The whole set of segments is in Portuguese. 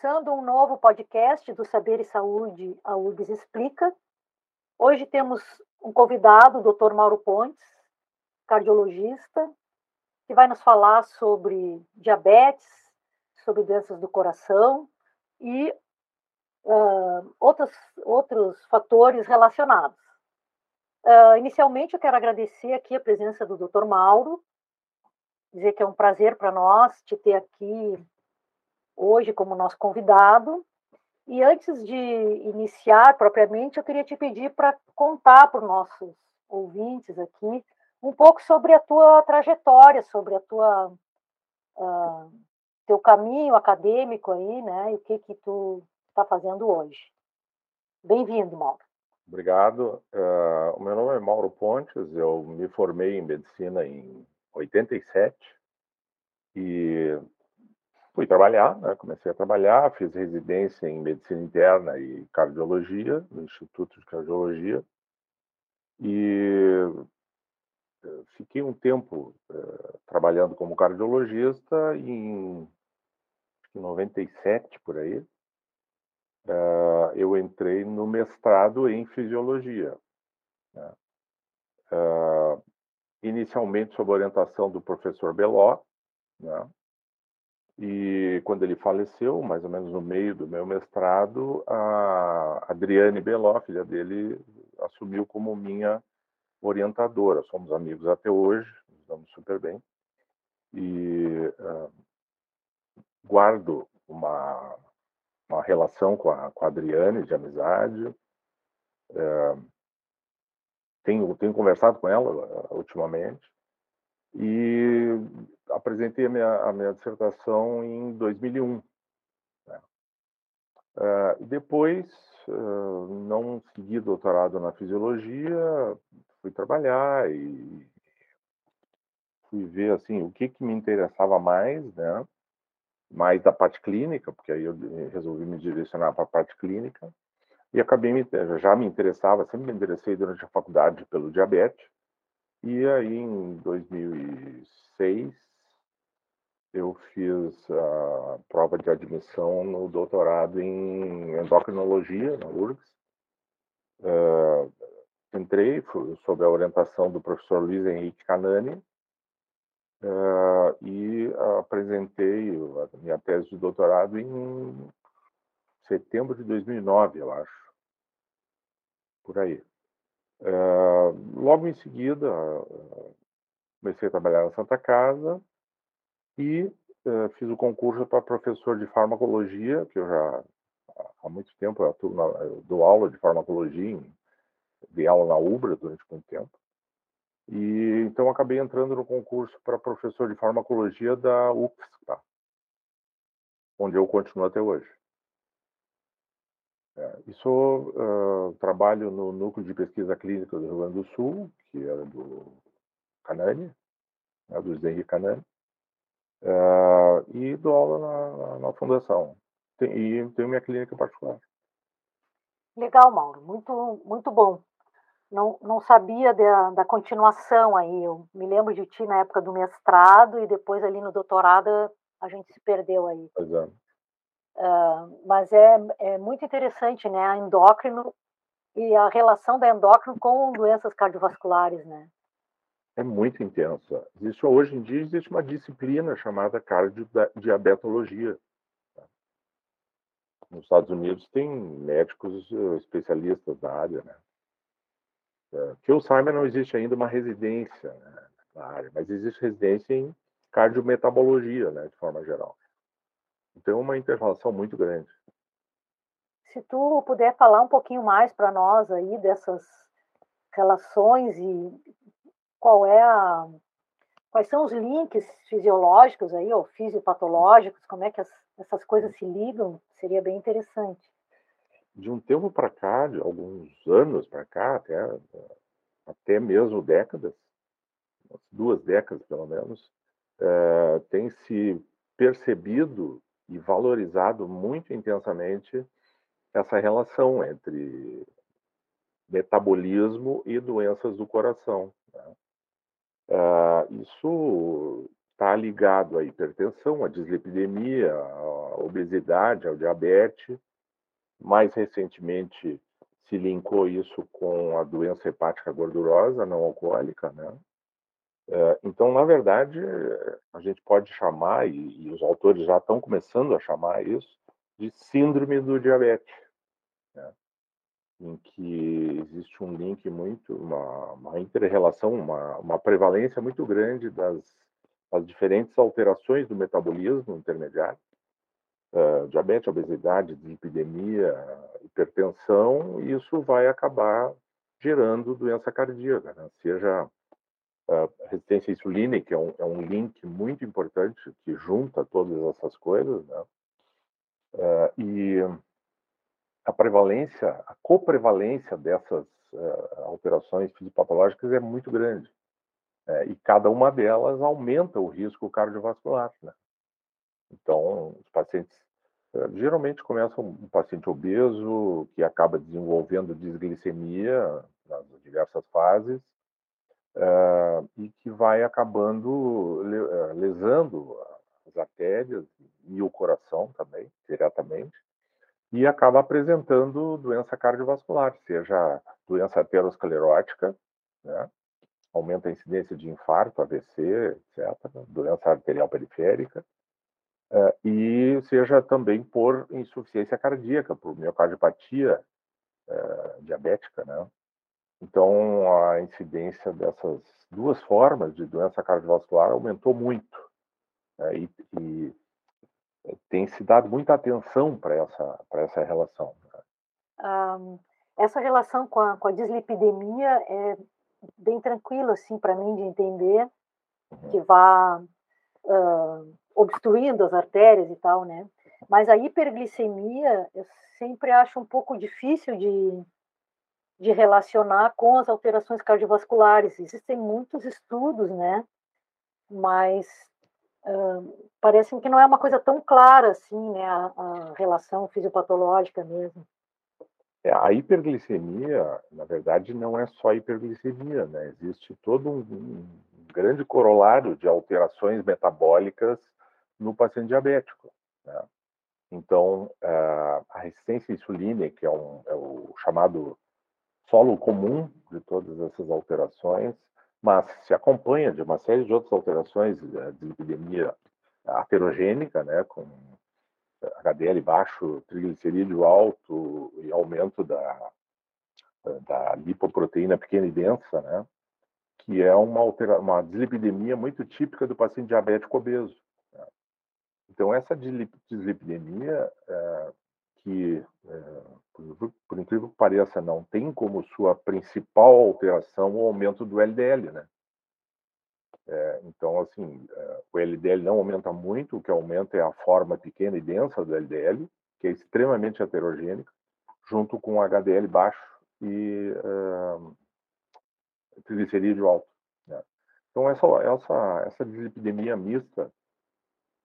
começando um novo podcast do Saber e Saúde, a URGS Explica. Hoje temos um convidado, o Dr. Mauro Pontes, cardiologista, que vai nos falar sobre diabetes, sobre doenças do coração e uh, outros, outros fatores relacionados. Uh, inicialmente, eu quero agradecer aqui a presença do Dr. Mauro, dizer que é um prazer para nós te ter aqui hoje como nosso convidado. E antes de iniciar propriamente, eu queria te pedir para contar para os nossos ouvintes aqui um pouco sobre a tua trajetória, sobre a tua uh, teu caminho acadêmico aí, né? E o que que tu está fazendo hoje. Bem-vindo, Mauro. Obrigado. Uh, meu nome é Mauro Pontes. Eu me formei em medicina em 87 e fui trabalhar, né? comecei a trabalhar, fiz residência em medicina interna e cardiologia no Instituto de Cardiologia e eh, fiquei um tempo uh, trabalhando como cardiologista em 97 por aí uh, eu entrei no mestrado em fisiologia né? inicialmente sob orientação do professor Beló né? E quando ele faleceu, mais ou menos no meio do meu mestrado, a Adriane Beló, filha dele, assumiu como minha orientadora. Somos amigos até hoje, nos damos super bem. E uh, guardo uma, uma relação com a, com a Adriane de amizade. Uh, tenho, tenho conversado com ela uh, ultimamente. E apresentei a minha, a minha dissertação em 2001. Né? Uh, depois, uh, não segui doutorado na fisiologia, fui trabalhar e fui ver assim o que, que me interessava mais, né? mais da parte clínica, porque aí eu resolvi me direcionar para a parte clínica e acabei me, já me interessava, sempre me interessei durante a faculdade pelo diabetes e aí em 2006 eu fiz a prova de admissão no doutorado em endocrinologia na URGS. Uh, entrei sob a orientação do professor Luiz Henrique Canani uh, e apresentei a minha tese de doutorado em setembro de 2009, eu acho, por aí. Uh, logo em seguida, comecei a trabalhar na Santa Casa e uh, fiz o concurso para professor de farmacologia, que eu já há muito tempo eu, na, eu dou aula de farmacologia, dei aula na UBRA durante muito tempo. E então acabei entrando no concurso para professor de farmacologia da UFSPA, onde eu continuo até hoje. É, sou uh, trabalho no núcleo de pesquisa clínica do Rio Grande do Sul, que era do Canani, né, do Zé Canani. Uh, e dou aula na, na, na fundação. Tem, e tenho minha clínica particular. Legal, Mauro. Muito, muito bom. Não, não sabia da, da continuação aí. Eu me lembro de ti na época do mestrado e depois ali no doutorado a gente se perdeu aí. Pois é. Uh, mas é, é muito interessante, né? A endócrino e a relação da endócrino com doenças cardiovasculares, né? É muito intensa. Existe, hoje em dia existe uma disciplina chamada cardiodiabetologia. Tá? Nos Estados Unidos tem médicos eh, especialistas na área, né? É, que eu saiba, não existe ainda uma residência né, na área, mas existe residência em cardiometabologia, né, de forma geral. Então, é uma interrelação muito grande. Se tu puder falar um pouquinho mais para nós aí dessas relações e qual é a quais são os links fisiológicos aí ou fisiopatológicos, como é que as, essas coisas se ligam, seria bem interessante. De um tempo para cá, de alguns anos para cá, até até mesmo décadas, duas décadas pelo menos, é, tem se percebido e valorizado muito intensamente essa relação entre metabolismo e doenças do coração. Né? Uh, isso está ligado à hipertensão, à dislipidemia, à obesidade, ao diabetes. Mais recentemente, se linkou isso com a doença hepática gordurosa não alcoólica, né? É, então, na verdade, a gente pode chamar, e, os autores já estão começando a chamar isso, de síndrome do diabetes, né? Em que existe um link muito, uma, uma interrelação, uma, uma prevalência muito grande das, das diferentes alterações do metabolismo intermediário, uh, diabetes, obesidade, dislipidemia, hipertensão, e isso vai acabar gerando doença cardíaca, né? seja uh, resistência insulínica, que é um, é um link muito importante que junta todas essas coisas, né? Uh, e a prevalência, a coprevalência dessas uh, alterações fisiopatológicas é muito grande. É, e cada uma delas aumenta o risco cardiovascular. Né? Então, os pacientes geralmente começam um paciente obeso que acaba desenvolvendo disglicemia nas diversas fases uh, e que vai acabando eh, lesando as artérias e o coração também, diretamente, e acaba apresentando doença cardiovascular, seja doença aterosclerótica, né? aumenta a incidência de infarto, AVC, etc., doença arterial periférica, uh, e seja também por insuficiência cardíaca, por miocardiopatia uh, diabética, né? Então, a incidência dessas duas formas de doença cardiovascular aumentou muito. Né? E, e, tem se dado muita atenção para essa, essa relação. Um, essa relação com a, com a dislipidemia é bem tranquila assim, para mim de entender, uhum. que vá uh, obstruindo as artérias e tal, né? Mas a hiperglicemia eu sempre acho um pouco difícil de, de relacionar com as alterações cardiovasculares. Existem muitos estudos, né? Mas parece que não é uma coisa tão clara assim, né? A, a relação fisiopatológica mesmo. É, a hiperglicemia, na verdade, não é só hiperglicemia, né? Existe todo um, um grande corolário de alterações metabólicas no paciente diabético. Né? Então, a resistência insulínica, que é, um, é o chamado solo comum de todas essas alterações, mas se acompanha de uma série de outras alterações eh, de epidemia aterogênica, né, com HDL baixo, triglicerídeo alto e aumento da, da lipoproteína pequena e densa, né, que é uma, altera uma dislipidemia muito típica do paciente diabético obeso. Né. Então, essa dislipidemia é, que, é, por, por, incrível que pareça, não tem como sua principal alteração o aumento do LDL, né? É, então, assim, é, o LDL não aumenta muito, o que aumenta é a forma pequena e densa do LDL, que é extremamente heterogênica, junto com HDL baixo e triglicerídeo alto. Né? Então, essa, essa, essa dislipidemia mista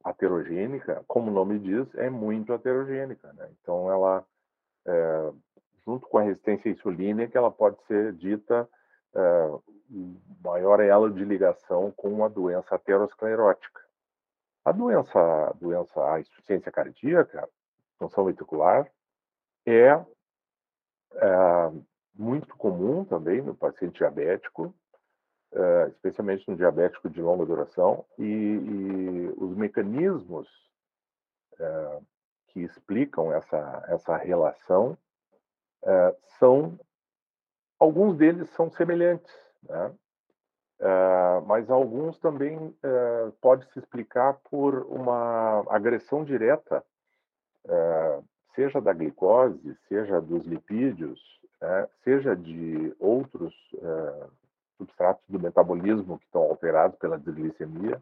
aterogênica, como o nome diz, é muito heterogênica. Né? Então, ela, é, junto com a resistência insulínica, ela pode ser dita é, maior elo de ligação com a doença aterosclerótica. A doença, a doença, a insuficiência cardíaca, função ventricular, é, é muito comum também no paciente diabético, uh, especialmente no diabético de longa duração, e, e os mecanismos uh, que explicam essa, essa relação uh, são, alguns deles são semelhantes, né? mas alguns também pode se explicar por uma agressão direta, seja da glicose, seja dos lipídios, né? seja de outros substratos do metabolismo que estão alterados pela desglicemia.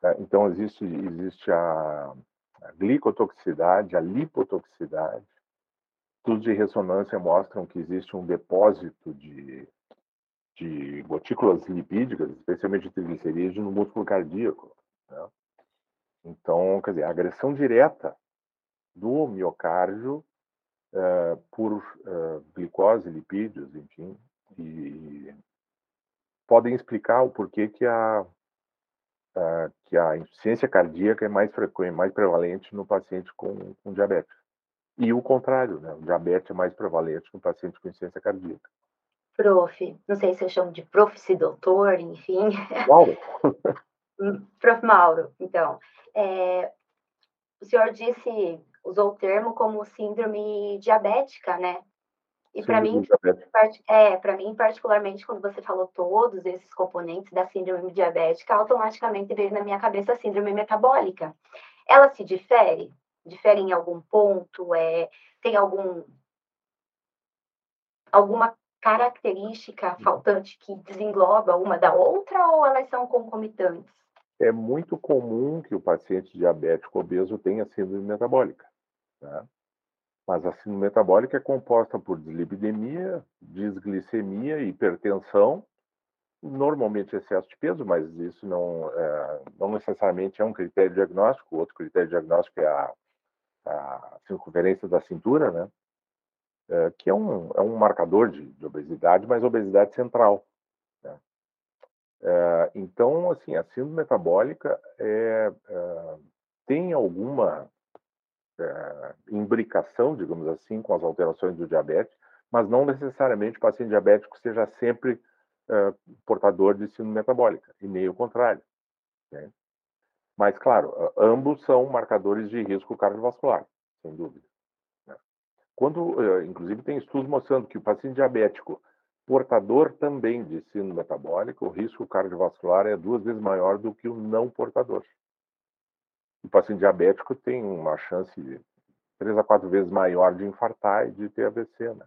Tá? Então, existe, existe a, a glicotoxicidade, a lipotoxicidade. Estudos de ressonância mostram que existe um depósito de, de gotículas lipídicas, especialmente de triglicerídeos, no músculo cardíaco. Né? Então, quer dizer, a agressão direta do miocárdio uh, por uh, glicose, lipídios, enfim, e podem explicar o porquê que a, uh, que a insuficiência cardíaca é mais frequente, mais prevalente no paciente com, com diabetes. E o contrário, né? O diabetes é mais prevalente no paciente com insuficiência cardíaca. Prof, não sei se eu chamo de prof, se doutor, enfim. Mauro. Prof. Mauro, então, é, o senhor disse, usou o termo como síndrome diabética, né? E para mim, é, para mim particularmente, quando você falou todos esses componentes da síndrome diabética, automaticamente veio na minha cabeça a síndrome metabólica. Ela se difere? Difere em algum ponto? É, tem algum alguma característica faltante que desengloba uma da outra ou elas são concomitantes? É muito comum que o paciente diabético obeso tenha síndrome metabólica. Né? Mas a síndrome metabólica é composta por dislipidemia, desglicemia, hipertensão, normalmente excesso de peso, mas isso não, é, não necessariamente é um critério diagnóstico. Outro critério diagnóstico é a, a circunferência da cintura, né? É, que é um, é um marcador de, de obesidade, mas obesidade central. Né? É, então, assim, a síndrome metabólica é, é tem alguma é, imbricação, digamos assim, com as alterações do diabetes, mas não necessariamente o paciente diabético seja sempre é, portador de síndrome metabólica, e nem o contrário. Né? Mas, claro, ambos são marcadores de risco cardiovascular, sem dúvida. Né? Quando, é, inclusive, tem estudos mostrando que o paciente diabético portador também de síndrome metabólica, o risco cardiovascular é duas vezes maior do que o não portador o paciente diabético tem uma chance três a quatro vezes maior de infartar e de ter AVC, né?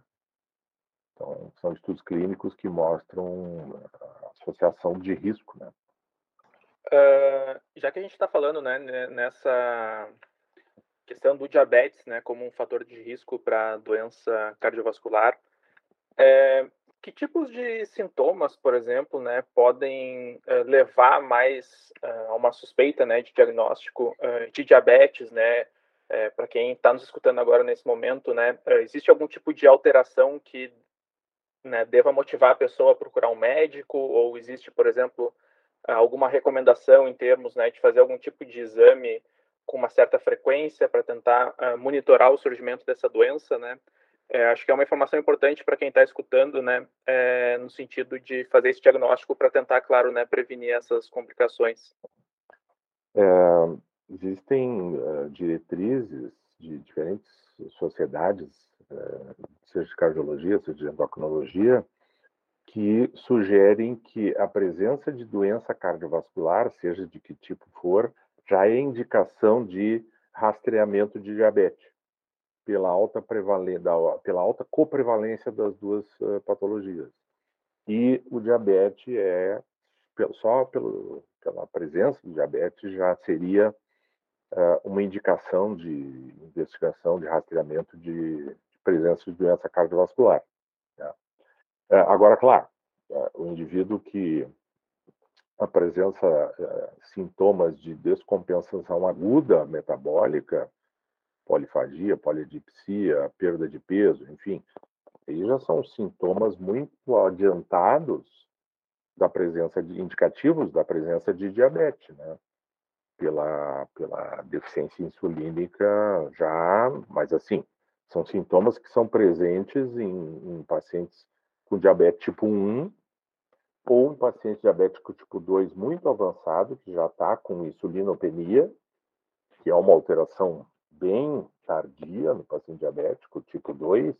Então, são estudos clínicos que mostram associação de risco, né? Uh, já que a gente está falando, né, nessa questão do diabetes, né, como um fator de risco para doença cardiovascular, é, que tipos de sintomas, por exemplo, né, podem uh, levar mais uh, a uma suspeita, né, de diagnóstico uh, de diabetes, né? Para quem está nos escutando agora nesse momento, né, existe algum tipo de alteração que né, deva motivar a pessoa a procurar um médico? Ou existe, por exemplo, alguma recomendação em termos né, de fazer algum tipo de exame com uma certa frequência para tentar monitorar o surgimento dessa doença, né? É, acho que é uma informação importante para quem está escutando, né, é, no sentido de fazer esse diagnóstico para tentar, claro, né, prevenir essas complicações. É, existem uh, diretrizes de diferentes sociedades, uh, seja de cardiologia, seja de endocrinologia, que sugerem que a presença de doença cardiovascular, seja de que tipo for, já é indicação de rastreamento de diabetes pela alta prevalência, pela alta coprevalência das duas uh, patologias. E o diabetes é só pelo, pela presença do diabetes já seria uh, uma indicação de investigação, de rastreamento de, de presença de doença cardiovascular. Né? Uh, agora, claro, o indivíduo que apresenta sintomas de descompensação aguda metabólica, polifagia, polidipsia, perda de peso, enfim, aí já são sintomas muito adiantados da presença de indicativos da presença de diabetes, né? Pela, pela deficiência insulínica já, mas assim, são sintomas que são presentes em, em pacientes com diabetes tipo 1 ou em paciente diabético tipo 2 muito avançado, que já está com insulinopenia, que é uma alteração bem tardia no paciente diabético, tipo 2,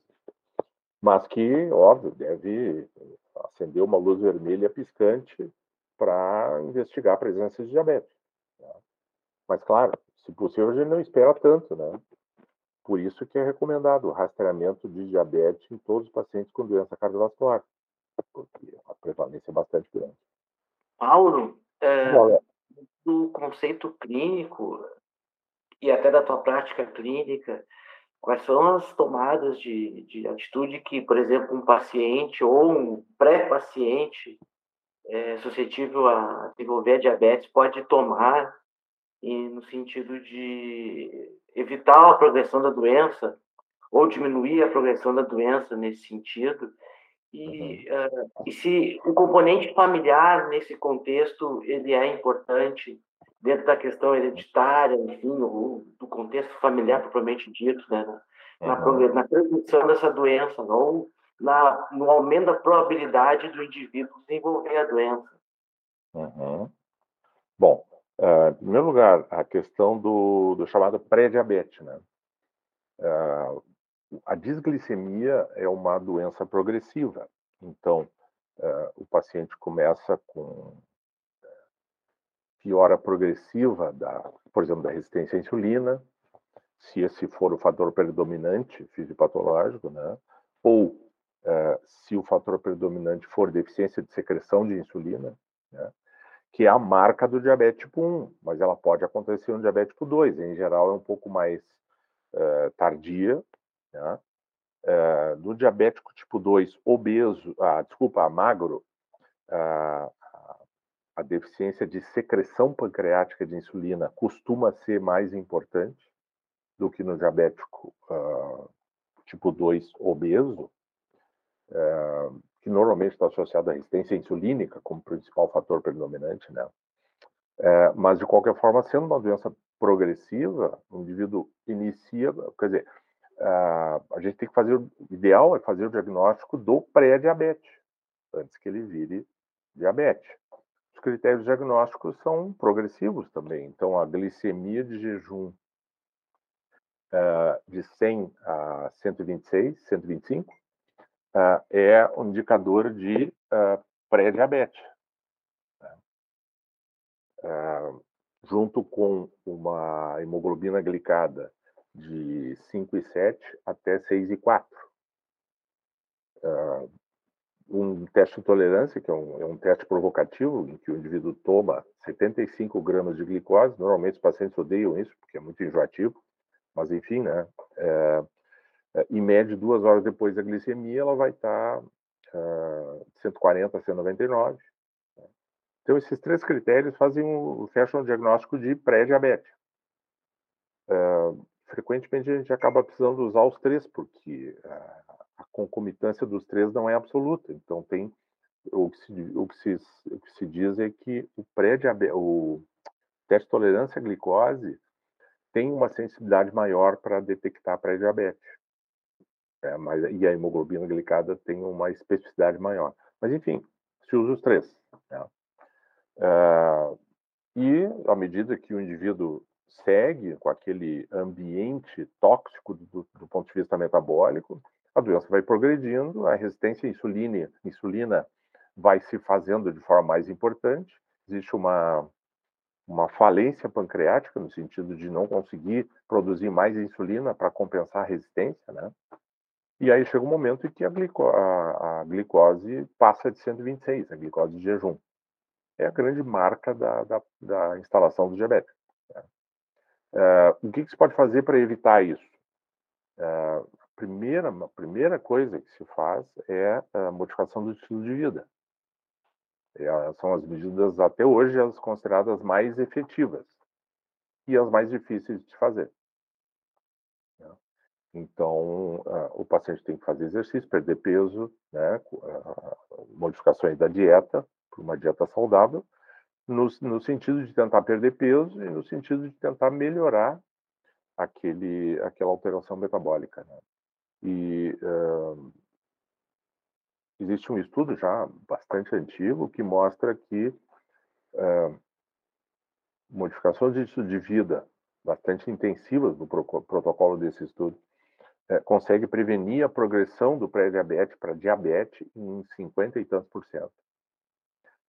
mas que, óbvio, deve acender uma luz vermelha piscante para investigar a presença de diabetes. Né? Mas, claro, se possível, a gente não espera tanto, né? Por isso que é recomendado o rastreamento de diabetes em todos os pacientes com doença cardiovascular, porque a prevalência é bastante grande. Paulo, é, do conceito clínico, e até da tua prática clínica, quais são as tomadas de, de atitude que, por exemplo, um paciente ou um pré-paciente é, suscetível a desenvolver diabetes pode tomar e no sentido de evitar a progressão da doença ou diminuir a progressão da doença nesse sentido? E, uh, e se o componente familiar nesse contexto ele é importante dentro da questão hereditária, enfim, ou do contexto familiar propriamente dito, né, na, uhum. na transmissão dessa doença, não na, no aumento da probabilidade do indivíduo desenvolver a doença. Uhum. Bom, uh, em primeiro lugar, a questão do, do chamado pré-diabetes, né? Uh, a disglicemia é uma doença progressiva. Então, uh, o paciente começa com piora progressiva da, por exemplo, da resistência à insulina, se esse for o fator predominante fisiopatológico, né? Ou uh, se o fator predominante for deficiência de secreção de insulina, né? que é a marca do diabetes tipo 1, mas ela pode acontecer no diabetes tipo 2, em geral é um pouco mais uh, tardia, né? Uh, no diabético tipo 2 obeso, ah, desculpa, magro, uh, a deficiência de secreção pancreática de insulina costuma ser mais importante do que no diabético uh, tipo 2 obeso, uh, que normalmente está associado à resistência insulínica como principal fator predominante, né? Uh, mas, de qualquer forma, sendo uma doença progressiva, o indivíduo inicia, quer dizer, a gente tem que fazer, o ideal é fazer o diagnóstico do pré-diabetes, antes que ele vire diabetes. Os critérios diagnósticos são progressivos também. Então, a glicemia de jejum uh, de 100 a 126, 125, uh, é um indicador de uh, pré-diabetes. Uh, junto com uma hemoglobina glicada de 5,7 até 6,4. Uh, um teste de tolerância, que é um, é um, teste provocativo, em que o indivíduo toma 75 gramas de glicose. Normalmente os pacientes odeiam isso, porque é muito enjoativo, mas enfim, né? É, é, em média, duas horas depois da glicemia, ela vai estar uh, 140 a 199. Né? Então, esses três critérios fazem um, fecham o diagnóstico de pré-diabetes. Uh, frequentemente, a gente acaba precisando usar os três, porque uh, a concomitância dos três não é absoluta. Então, tem o que se, o que se, o que se diz é que o pré-diabetes, o teste de tolerância à glicose tem uma sensibilidade maior para detectar pré-diabetes. É, mas, e a hemoglobina glicada tem uma especificidade maior. Mas, enfim, se usa os três. Né? Uh, e, à medida que o indivíduo segue com aquele ambiente tóxico do, do, ponto de vista metabólico, a doença vai progredindo, a resistência à insulina, insulina vai se fazendo de forma mais importante, existe uma uma falência pancreática, no sentido de não conseguir produzir mais insulina para compensar a resistência, né? E aí chega um momento em que a, glico a, a glicose passa de 126, a glicose de jejum. É a grande marca da, da, da instalação do diabetes. Né? Uh, o que, que, se pode fazer para evitar isso? Uh, primeira, a primeira coisa que se faz é a modificação do estilo de vida. São as medidas, até hoje, as consideradas mais efetivas e as mais difíceis de fazer. Né? Então, o paciente tem que fazer exercício, perder peso, né? Modificações da dieta, para uma dieta saudável, no, no, sentido de tentar perder peso e no sentido de tentar melhorar aquele, aquela alteração metabólica. Né? E uh, existe um estudo já bastante antigo que mostra que é, modificações de estilo de vida bastante intensivas no protocolo desse estudo é, consegue prevenir a progressão do pré-diabetes para diabetes em 50 e tantos por cento.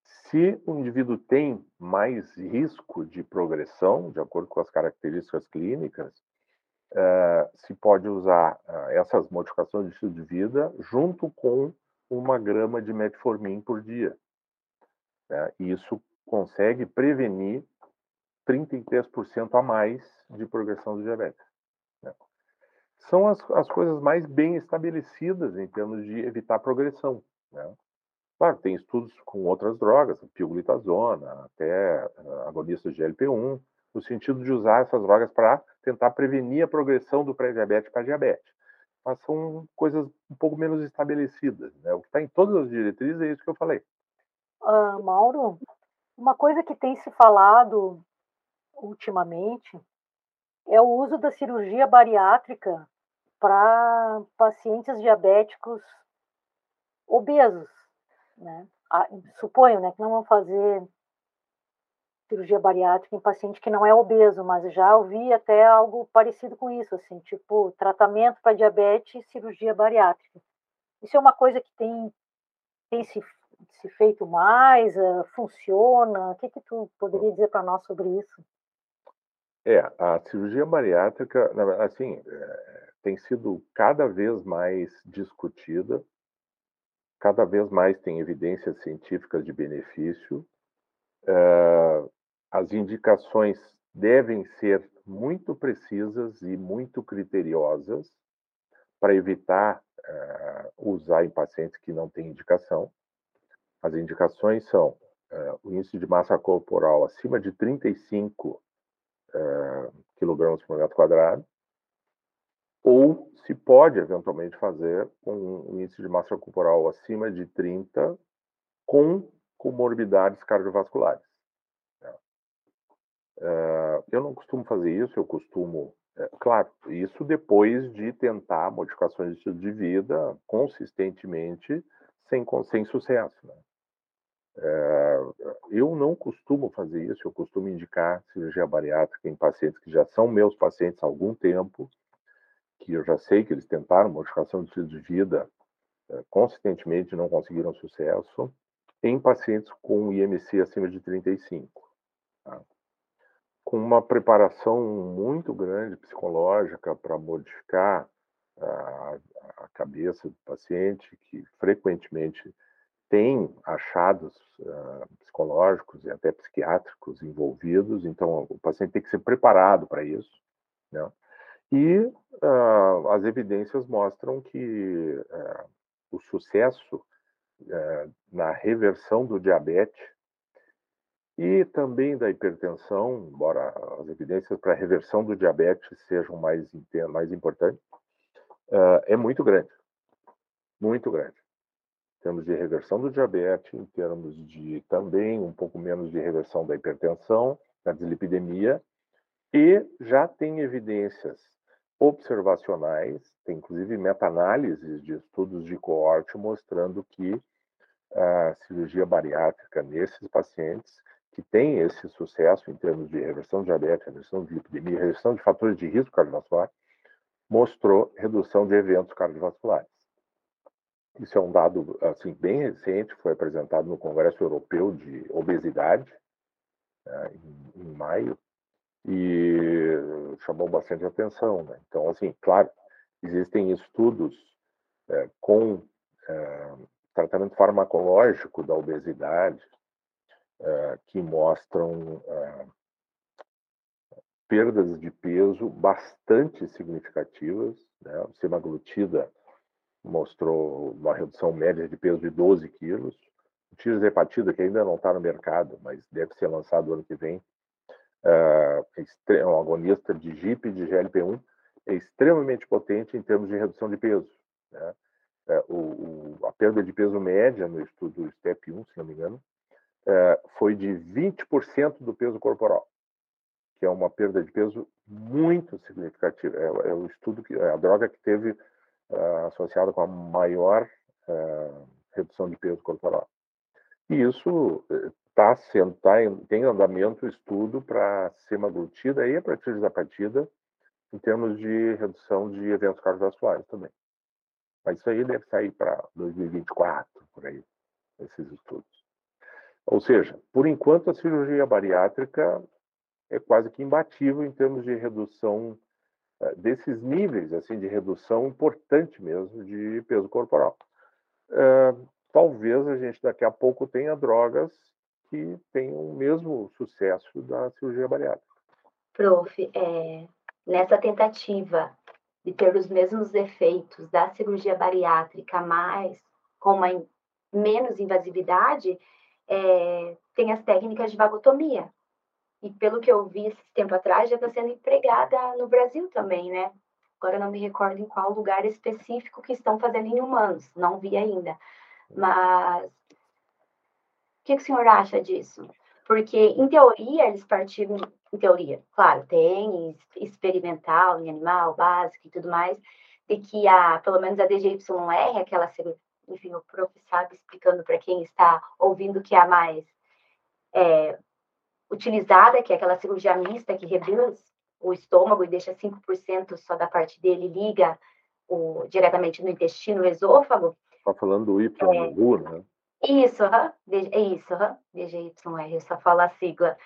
Se o indivíduo tem mais risco de progressão, de acordo com as características clínicas, é, se pode usar é, essas modificações de estilo de vida junto com uma grama de metformin por dia. Né? Isso consegue prevenir 33% a mais de progressão do diabetes. Né? São as, as coisas mais bem estabelecidas em termos de evitar progressão. Né? Claro, tem estudos com outras drogas, pioglitazona, até uh, agonistas de GLP-1, no sentido de usar essas drogas para tentar prevenir a progressão do pré-diabetes para diabetes. mas são coisas um pouco menos estabelecidas. Né? O que está em todas as diretrizes é isso que eu falei. Uh, Mauro, uma coisa que tem se falado ultimamente é o uso da cirurgia bariátrica para pacientes diabéticos obesos, né? Ah, suponho, né, que não vão fazer cirurgia bariátrica em paciente que não é obeso, mas já ouvi até algo parecido com isso, assim, tipo tratamento para diabetes, cirurgia bariátrica. Isso é uma coisa que tem, tem se, se feito mais, uh, funciona? O que que tu poderia dizer para nós sobre isso? É, a cirurgia bariátrica, assim, é, tem sido cada vez mais discutida, cada vez mais tem evidências científicas de benefício, uh, as indicações devem ser muito precisas e muito criteriosas para evitar uh, usar em pacientes que não têm indicação. As indicações são uh, o índice de massa corporal acima de 35 uh, quilogramas por metro quadrado, ou se pode eventualmente fazer com um índice de massa corporal acima de 30 com comorbidades cardiovasculares. Uh, eu não costumo fazer isso, eu costumo, é, claro, isso depois de tentar modificações de estilo de vida consistentemente, sem, sem sucesso. Né? Uh, eu não costumo fazer isso, eu costumo indicar cirurgia bariátrica em pacientes que já são meus pacientes há algum tempo, que eu já sei que eles tentaram modificação de estilo de vida consistentemente não conseguiram sucesso, em pacientes com IMC acima de 35. Tá? Com uma preparação muito grande psicológica para modificar a, a, cabeça do paciente, que frequentemente tem achados uh, psicológicos e até psiquiátricos envolvidos, então o paciente tem que ser preparado para isso. Né? E uh, as evidências mostram que uh, o sucesso na reversão do diabetes e também da hipertensão, embora as evidências para reversão do diabetes sejam mais, mais importantes, uh, é muito grande. Muito grande. Em termos de reversão do diabetes, em termos de também um pouco menos de reversão da hipertensão, da dislipidemia, e já tem evidências observacionais, tem inclusive meta-análises de estudos de coorte mostrando que a cirurgia bariátrica nesses pacientes que tem esse sucesso em termos de reversão de diabetes, reversão de lipidemia, reversão de fatores de risco cardiovascular, mostrou redução de eventos cardiovasculares. Isso é um dado assim bem recente, foi apresentado no Congresso Europeu de Obesidade né, em, em, maio e chamou bastante atenção. Né? Então, assim, claro, existem estudos é, com é, tratamento farmacológico da obesidade, eh, que mostram eh, perdas de peso bastante significativas. Né? O semaglutida mostrou uma redução média de peso de 12 quilos. O tirzepatida, que ainda não está no mercado, mas deve ser lançado ano que vem, eh, é um agonista de GIP de GLP-1, é extremamente potente em termos de redução de peso. Né? O, o, a perda de peso média no estudo STEP 1, se não me engano, é, foi de 20% do peso corporal, que é uma perda de peso muito significativa. É, é o estudo que é a droga que teve uh, associada com a maior uh, redução de peso corporal. E isso está sendo tá em, tem andamento estudo para semaglutida e para tirzepatida em termos de redução de eventos cardiovasculares também. Mas isso aí deve sair para 2024, por aí, esses estudos. Ou seja, por enquanto a cirurgia bariátrica é quase que imbatível em termos de redução uh, desses níveis assim de redução importante mesmo de peso corporal. Uh, talvez a gente daqui a pouco tenha drogas que tenham o mesmo sucesso da cirurgia bariátrica. Prof, é, nessa tentativa de ter os mesmos efeitos da cirurgia bariátrica, mas com uma menos invasividade, é, tem as técnicas de vagotomia. E pelo que eu vi esse tempo atrás, já está sendo empregada no Brasil também, né? agora não me recordo em qual lugar específico que estão fazendo em humanos, não vi ainda. Mas o que, que o senhor acha disso? Porque, em teoria, eles partiram, em teoria, claro, tem experimental em animal, básico e tudo mais, de que a, pelo menos a DGYR, aquela, enfim, o prof sabe explicando para quem está ouvindo que é a mais é, utilizada, que é aquela cirurgia mista que reduz o estômago e deixa 5% só da parte dele, liga o, diretamente no intestino, o esôfago. Está falando do YRU, é, né? Isso, uh, é isso, DGYR, eu só falo a sigla.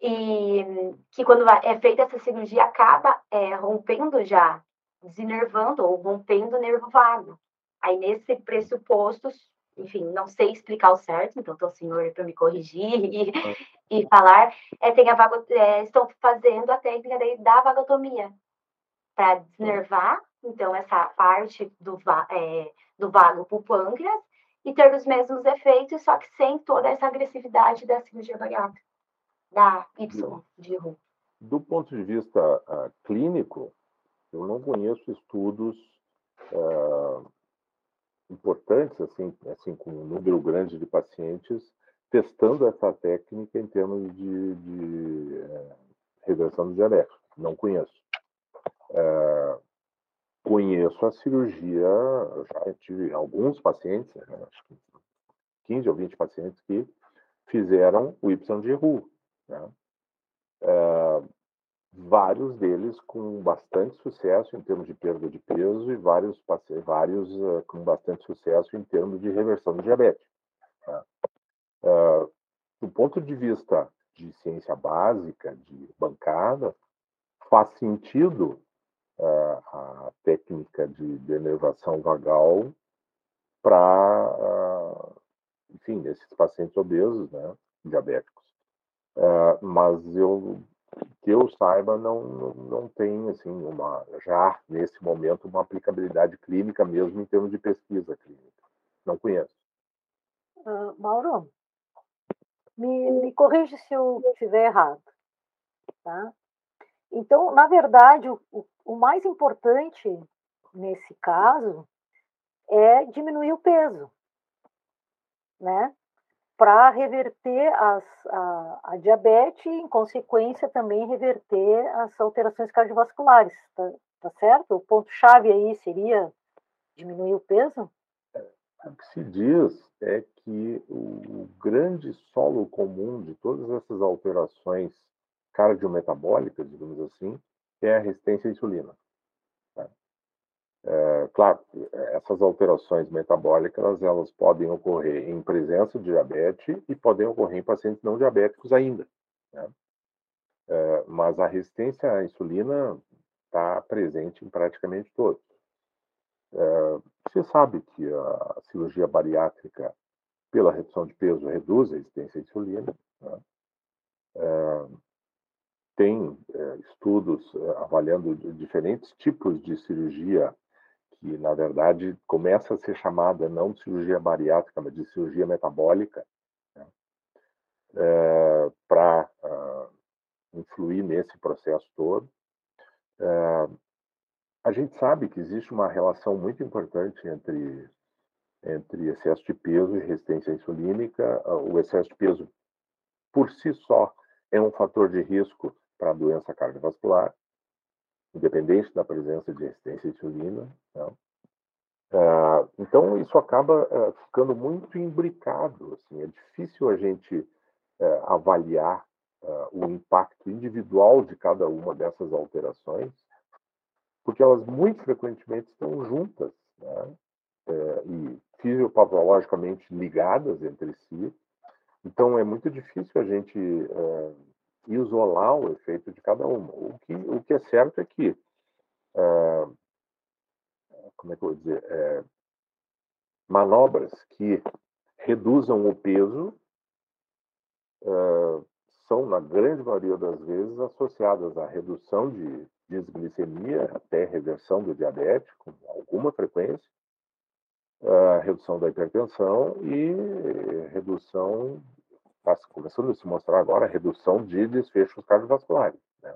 E que quando é feita essa cirurgia, acaba é, rompendo já, desenervando ou rompendo o nervo vago. Aí, nesse pressuposto, enfim, não sei explicar o certo, então estou senhor para me corrigir e, e falar, é, tem a vago, é, estão fazendo a técnica da vagotomia para desnervar, então, essa parte do, é, do vago para o pâncreas e ter os mesmos efeitos, só que sem toda essa agressividade da cirurgia bariátrica, da Y de Ru. Do ponto de vista uh, clínico, eu não conheço estudos uh, importantes, assim, assim, com um número grande de pacientes, testando essa técnica em termos de, de uh, reversão do diabetes. Não conheço. Uh, conheço a cirurgia, já tive alguns pacientes, né, acho que 15 ou 20 pacientes que fizeram o Y de RU. Né? Uh, vários deles com bastante sucesso em termos de perda de peso e vários, vários uh, com bastante sucesso em termos de reversão do diabetes. Uh, do ponto de vista de ciência básica, de bancada, faz sentido uh, a técnica de denervação vagal para, enfim, esses pacientes obesos, né, diabéticos. mas eu que eu saiba, não, não, tem, assim, uma, já nesse momento, uma aplicabilidade clínica mesmo em termos de pesquisa clínica. Não conheço. Uh, Mauro, me, me corrija se eu estiver errado. Tá? Então, na verdade, o, o mais importante nesse caso é diminuir o peso, né? Para reverter as, a, a, diabetes e, em consequência, também reverter as alterações cardiovasculares, tá, tá certo? O ponto-chave aí seria diminuir o peso? O que se diz é que o grande solo comum de todas essas alterações cardiometabólicas, digamos assim, é a resistência à insulina. É, claro, essas alterações metabólicas elas podem ocorrer em presença de diabetes e podem ocorrer em pacientes não diabéticos ainda. Né? É, mas a resistência à insulina está presente em praticamente todos. É, você sabe que a cirurgia bariátrica, pela redução de peso, reduz a resistência à insulina. Né? É, tem é, estudos é, avaliando diferentes tipos de cirurgia que na verdade começa a ser chamada não de cirurgia bariátrica, mas de cirurgia metabólica, né? é, para uh, ah, influir nesse processo todo. É, a gente sabe que existe uma relação muito importante entre entre excesso de peso e resistência insulínica. O excesso de peso, por si só, é um fator de risco para a doença cardiovascular independente da presença de resistência insulina. Né? Uh, então, isso acaba uh, ficando muito imbricado. Assim, é difícil a gente uh, avaliar o impacto individual de cada uma dessas alterações, porque elas muito frequentemente estão juntas né? e fisiopatologicamente ligadas entre si. Então, é muito difícil a gente isolar o efeito de cada uma. O que, o que é certo é que, uh, como é que eu vou dizer, é, manobras que reduzam o peso uh, são, na grande maioria das vezes, associadas à redução de desglicemia, até reversão do diabetes, com alguma frequência, redução da hipertensão e redução está começando a se mostrar agora a redução de desfechos cardiovasculares. Né?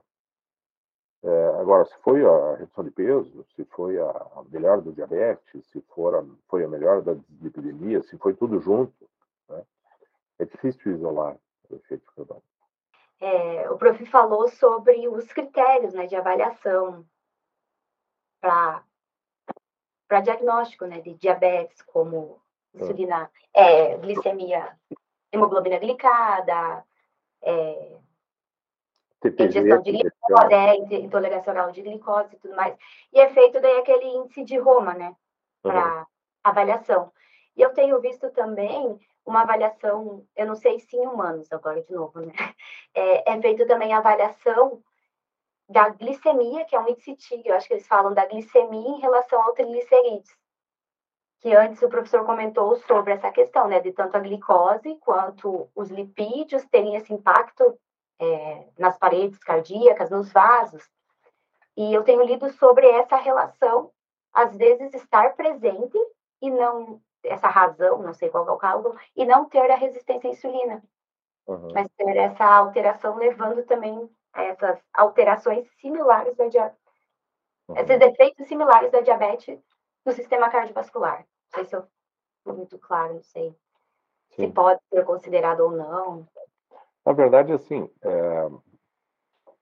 É, agora, se foi a redução de peso, se foi a melhor do diabetes, se for a, foi a melhor da epidemia, se foi tudo junto, né? é difícil isolar o efeito cardíaco. É, o prof falou sobre os critérios né, de avaliação para diagnóstico né, de diabetes, como insulina, é, glicemia, hemoglobina glicada, é, ingestão de glicose, é, intolerância oral de glicose e tudo mais. E é feito daí aquele índice de Roma, né? Para uhum. avaliação. E eu tenho visto também uma avaliação, eu não sei se em humanos agora de novo, né? É, é feito também a avaliação da glicemia, que é um índice TIG, eu acho que eles falam da glicemia em relação ao triglicerídeos. Que antes o professor comentou sobre essa questão, né, de tanto a glicose quanto os lipídios terem esse impacto é, nas paredes cardíacas, nos vasos. E eu tenho lido sobre essa relação, às vezes estar presente e não, essa razão, não sei qual é o cálculo, e não ter a resistência à insulina. Uhum. Mas ter essa alteração levando também a essas alterações similares da diabetes. Uhum. Esses efeitos similares da diabetes no sistema cardiovascular. Não sei se eu fui muito claro, não sei Sim. se pode ser considerado ou não. Na verdade, assim, é,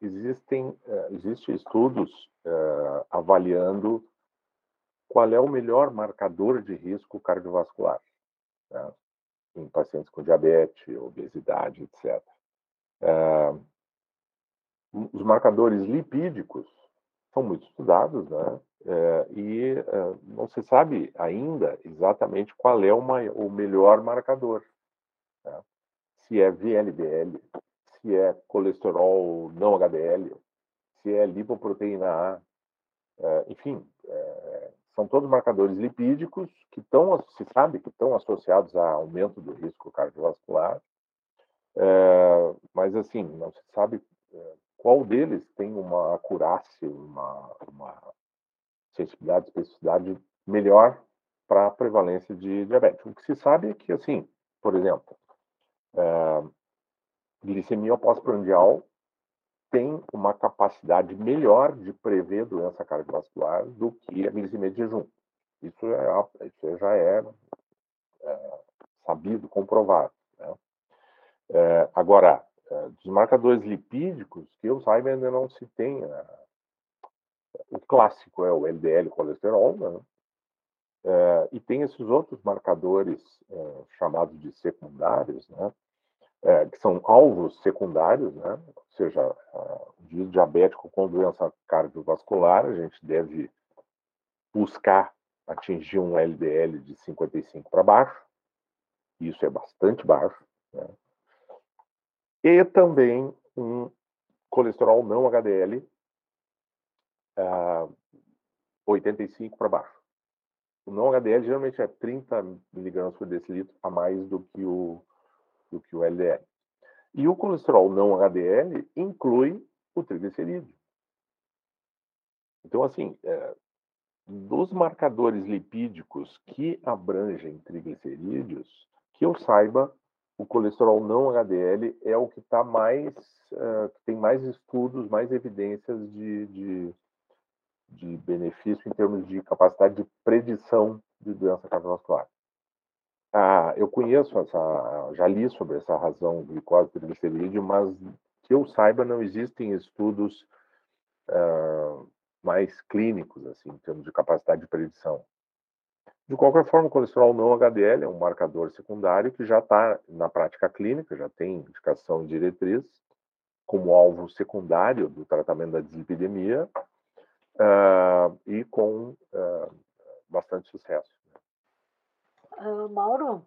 existem é, existe estudos é, avaliando qual é o melhor marcador de risco cardiovascular né, em pacientes com diabetes, obesidade, etc. É, os marcadores lipídicos são muito estudados, né? É, e é, não se sabe ainda exatamente qual é uma, o melhor marcador. Né? se é VLDL, se é colesterol não HDL, se é lipoproteína A, é, enfim, é, são todos marcadores lipídicos que estão, se sabe que estão associados a aumento do risco cardiovascular, é, mas assim, não se sabe é, qual deles tem uma acurácia, uma, uma sensibilidade, especificidade melhor para a prevalência de diabetes. O que se sabe é que, assim, por exemplo, é, glicemia pós-prandial tem uma capacidade melhor de prever doença cardiovascular do que a glicemia de jejum. Isso, é, isso já é, é sabido, comprovado. Né? É, agora, dos marcadores lipídicos, que eu saiba, ainda não se tem. Né? O clássico é o LDL colesterol, né? É, e tem esses outros marcadores é, chamados de secundários, né? é, que são alvos secundários, né? ou seja, o diabético com doença cardiovascular, a gente deve buscar atingir um LDL de 55 para baixo, isso é bastante baixo, né? E também um colesterol não HDL uh, 85 para baixo. O não HDL geralmente é 30 miligramas por decilitro a mais do que o do que o LDL. E o colesterol não HDL inclui o triglicerídeo. Então, assim, é, dos marcadores lipídicos que abrangem triglicerídeos, que eu saiba, o colesterol não HDL é o que está mais, uh, tem mais estudos, mais evidências de, de, de benefício em termos de capacidade de predição de doença cardiovascular. Ah, eu conheço essa, já li sobre essa razão glicose triglicerídeo, mas que eu saiba não existem estudos uh, mais clínicos assim, em termos de capacidade de predição. De qualquer forma, o colesterol não HDL é um marcador secundário que já está na prática clínica, já tem indicação e diretriz como alvo secundário do tratamento da dislipidemia uh, e com uh, bastante sucesso. Uh, Mauro,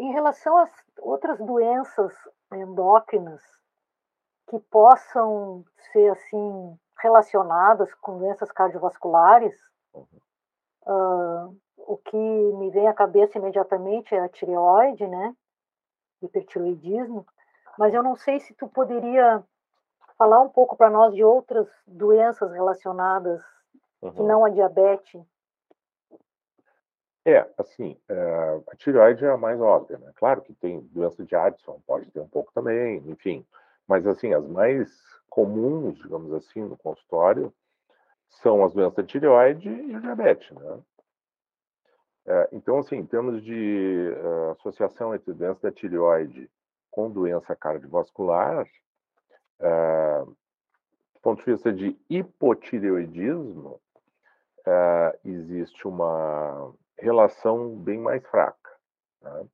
em relação às outras doenças endócrinas que possam ser assim relacionadas com doenças cardiovasculares, uh, o que me vem à cabeça imediatamente é a tireoide, né? Hipertiroidismo. Mas eu não sei se tu poderia falar um pouco para nós de outras doenças relacionadas uhum. que não a diabetes é, assim, eh, a tireoide é a mais óbvia, né? Claro que tem doença de Addison, pode ter um pouco também, enfim. Mas, assim, as mais comuns, digamos assim, no consultório, são as doenças da tireoide e o diabetes, né? É, então, assim, em termos de uh, associação entre doença da tireoide com doença cardiovascular, uh, do ponto de vista de hipotireoidismo, uh, existe uma relação bem mais fraca. Né?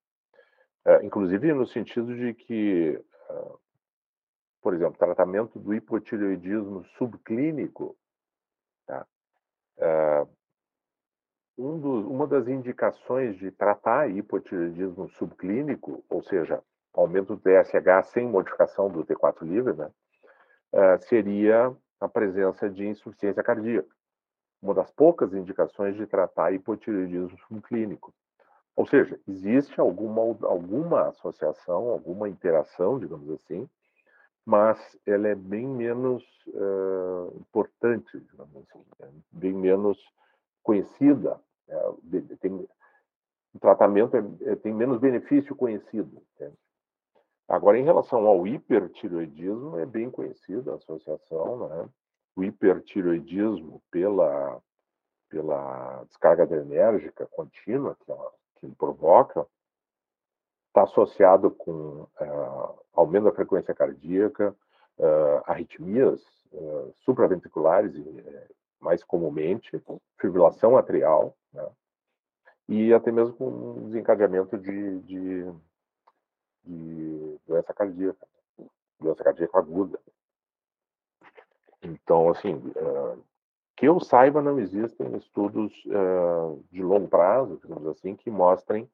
inclusive no sentido de que, por exemplo, tratamento do hipotireoidismo subclínico, tá? Um dos, uma das indicações de tratar hipotireoidismo subclínico, ou seja, aumento do TSH sem modificação do T4 livre, né, uh, seria a presença de insuficiência cardíaca. Uma das poucas indicações de tratar hipotireoidismo subclínico. Ou seja, existe alguma, alguma associação, alguma interação, digamos assim, mas ela é bem menos uh, importante, digamos assim, é bem menos conhecida é, tem, o tratamento é, é, tem menos benefício conhecido. Entende? Agora, em relação ao hipertiroidismo, é bem conhecida a associação, né? O hipertiroidismo pela, pela descarga adrenérgica contínua que, ela, que provoca, está associado com uh, aumento da frequência cardíaca, uh, arritmias uh, supraventriculares, mais comumente, fibrilação atrial, né? e até mesmo com desencadeamento de, de, de doença cardíaca, doença cardíaca aguda. Então, assim, uh, que eu saiba, não existem estudos uh, de longo prazo, digamos assim, que mostrem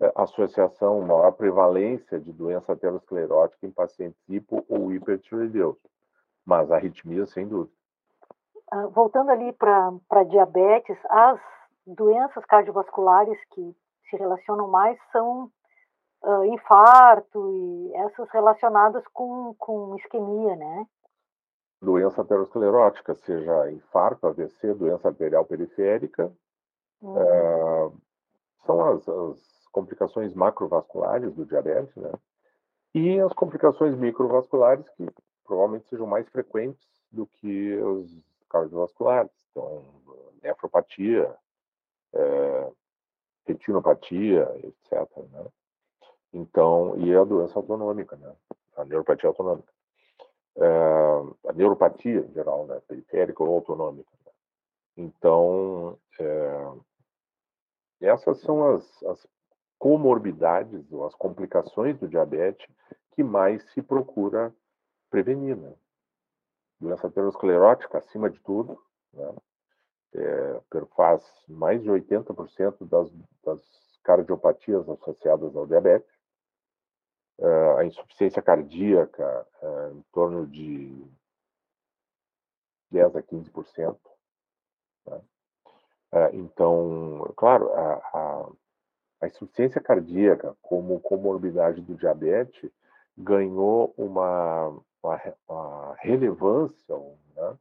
uh, associação, maior prevalência de doença aterosclerótica em pacientes hipo ou hipertireoideusos. Mas arritmia, sem dúvida. Ah, voltando ali para diabetes, as doenças cardiovasculares que se relacionam mais são uh, infarto e essas relacionadas com, com isquemia, né? Doença aterosclerótica, seja infarto, AVC, doença arterial periférica, uhum. uh, são as, as, complicações macrovasculares do diabetes, né? E as complicações microvasculares que provavelmente sejam mais frequentes do que os cardiovasculares, então nefropatia, é, retinopatia, etc. Né? Então, e a doença autonômica, né? A neuropatia autonômica. É, a neuropatia em geral, né? Periférica ou autonômica. Né? Então, é, essas são as, as comorbidades ou as complicações do diabetes que mais se procura prevenir, né? Doença aterosclerótica, acima de tudo, né? é, perfaz mais de 80% das, das cardiopatias associadas ao diabetes. Uh, a insuficiência cardíaca uh, em torno de 10 a 15%. Né? Uh, então, claro, a, a, a, insuficiência cardíaca como comorbidade do diabetes ganhou uma, uma, relevância, né?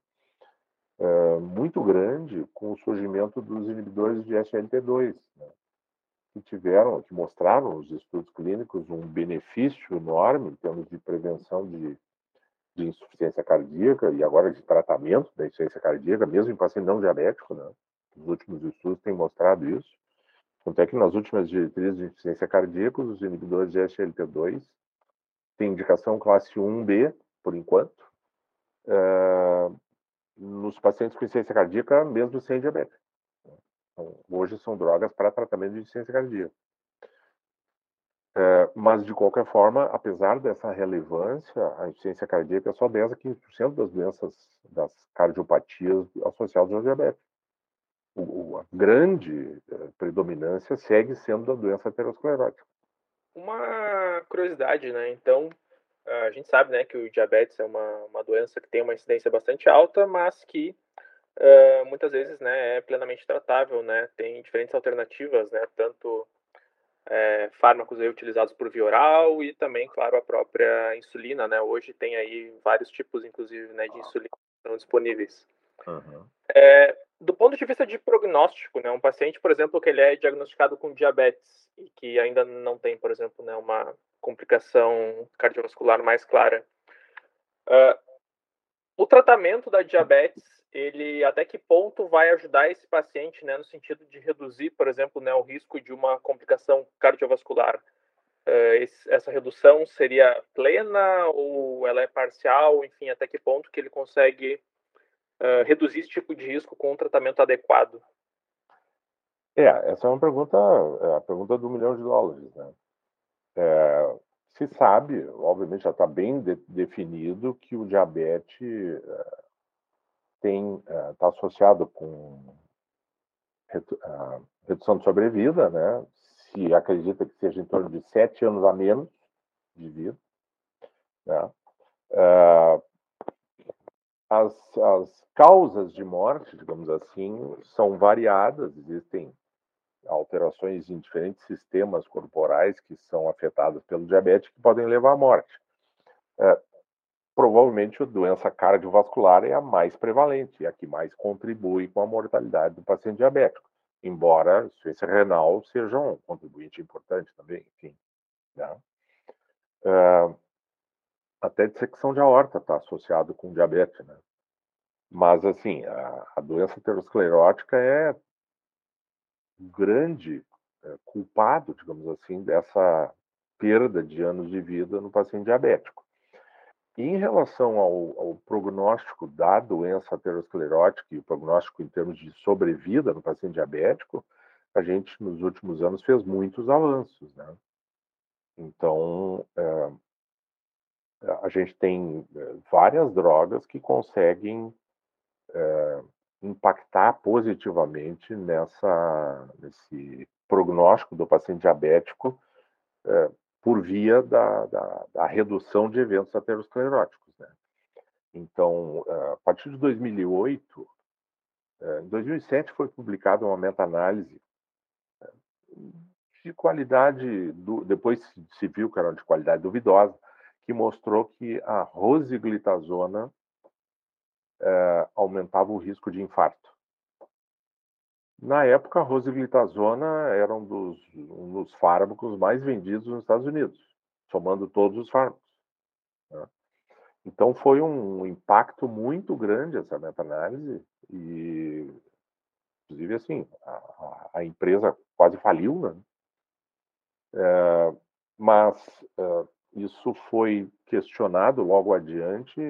é, muito grande com o surgimento dos inibidores de SLT2, né, que tiveram, que mostraram nos estudos clínicos um benefício enorme em termos de prevenção de, de insuficiência cardíaca e agora de tratamento da insuficiência cardíaca, mesmo em paciente não diabético, né? Os últimos estudos têm mostrado isso. Tanto é que nas últimas diretrizes de insuficiência cardíaca, os inibidores de SLT2 têm indicação classe 1B, por enquanto, uh, nos pacientes com insuficiência cardíaca, mesmo sem diabetes. Então, hoje são drogas para tratamento de insuficiência cardíaca. É, mas, de qualquer forma, apesar dessa relevância, a insuficiência cardíaca é só 10 a 15% das doenças, das cardiopatias associadas ao diabetes. O, a grande é, predominância segue sendo da doença aterosclerótica. Uma curiosidade, né? Então, a gente sabe né, que o diabetes é uma, uma doença que tem uma incidência bastante alta, mas que uh, muitas vezes né, é plenamente tratável. Né? Tem diferentes alternativas, né, tanto é, fármacos aí utilizados por via oral e também, claro, a própria insulina. Né? Hoje tem aí vários tipos, inclusive, né, de insulina que estão disponíveis. Uhum. É, do ponto de vista de prognóstico, né, um paciente, por exemplo, que ele é diagnosticado com diabetes e que ainda não tem, por exemplo, né, uma complicação cardiovascular mais clara. Uh, o tratamento da diabetes, ele até que ponto vai ajudar esse paciente, né, no sentido de reduzir, por exemplo, né, o risco de uma complicação cardiovascular? Uh, esse, essa redução seria plena ou ela é parcial? Enfim, até que ponto que ele consegue uh, reduzir esse tipo de risco com um tratamento adequado? É, essa é uma pergunta, é a pergunta do milhão de dólares, né? É, se sabe, obviamente já está bem de, definido que o diabetes uh, tem está uh, associado com redu redução de sobrevida, né? Se acredita que seja em torno de sete anos a menos de vida, né? As, as causas de morte, digamos assim, são variadas, existem alterações em diferentes sistemas corporais que são afetados pelo diabetes que podem levar à morte. É, provavelmente a doença cardiovascular é a mais prevalente, e a que mais contribui com a mortalidade do paciente diabético, embora a insuficiência renal seja um contribuinte importante também, enfim. Né? É, até dissecção de aorta está associado com diabetes, né? Mas, assim, a, a doença aterosclerótica é grande é, culpado, digamos assim, dessa perda de anos de vida no paciente diabético. E em relação ao, ao, prognóstico da doença aterosclerótica e o prognóstico em termos de sobrevida no paciente diabético, a gente nos últimos anos fez muitos avanços, né? Então, é, a gente tem é, várias drogas que conseguem é, impactar positivamente nessa, nesse prognóstico do paciente diabético é, por via da, da, da, redução de eventos ateroscleróticos. Né? Então, é, a partir de 2008, é, em 2007 foi publicada uma meta-análise de qualidade, do, depois se viu que era de qualidade duvidosa, que mostrou que a rosiglitazona é, aumentava o risco de infarto. Na época, a rosiglitazona era um dos, um dos fármacos mais vendidos nos Estados Unidos, somando todos os fármacos. Né? Então, foi um impacto muito grande essa meta-análise e, inclusive, assim, a, a empresa quase faliu, né? É, mas é, isso foi questionado logo adiante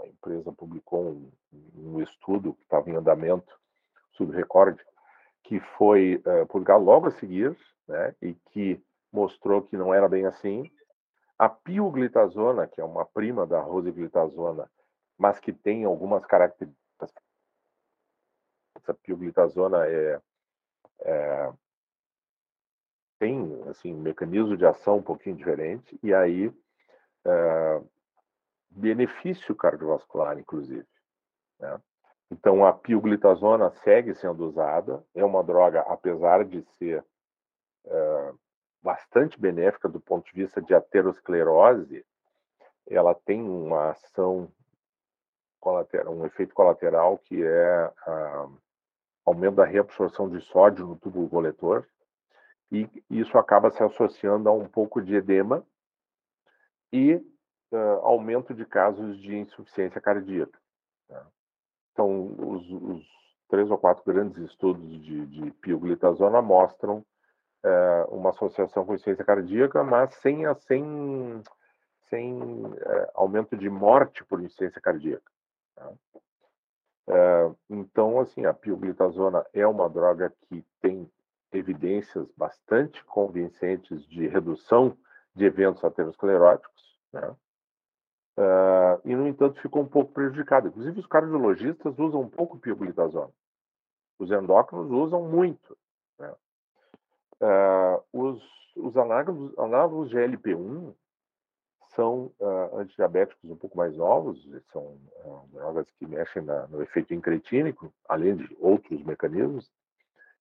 a empresa publicou um, um estudo que estava em andamento, estudo recorde, que foi uh, publicado logo a seguir, né, e que mostrou que não era bem assim. A pioglitazona, que é uma prima da rosiglitazona, mas que tem algumas características. Essa pioglitazona é, é, tem assim um mecanismo de ação um pouquinho diferente e aí é, benefício cardiovascular, inclusive. Né? Então, a pioglitazona segue sendo usada, é uma droga, apesar de ser é, bastante benéfica do ponto de vista de aterosclerose, ela tem uma ação colateral, um efeito colateral que é a, aumento da reabsorção de sódio no túbulo coletor, e isso acaba se associando a um pouco de edema e uh, aumento de casos de insuficiência cardíaca. Né? Então, os, os, três ou quatro grandes estudos de, de pioglitazona mostram uh, uma associação com insuficiência cardíaca, mas sem, sem, sem uh, aumento de morte por insuficiência cardíaca. Tá? então, assim, a pioglitazona é uma droga que tem evidências bastante convincentes de redução de eventos ateroscleróticos, né? Uh, e, no entanto, ficou um pouco prejudicado. Inclusive, os cardiologistas usam um pouco pioglitazona. Os endócrinos usam muito. Né? Uh, os, os análogos, análogos de LP1 são uh, antidiabéticos um pouco mais novos, são uh, drogas que mexem na, no efeito incretínico, além de outros mecanismos,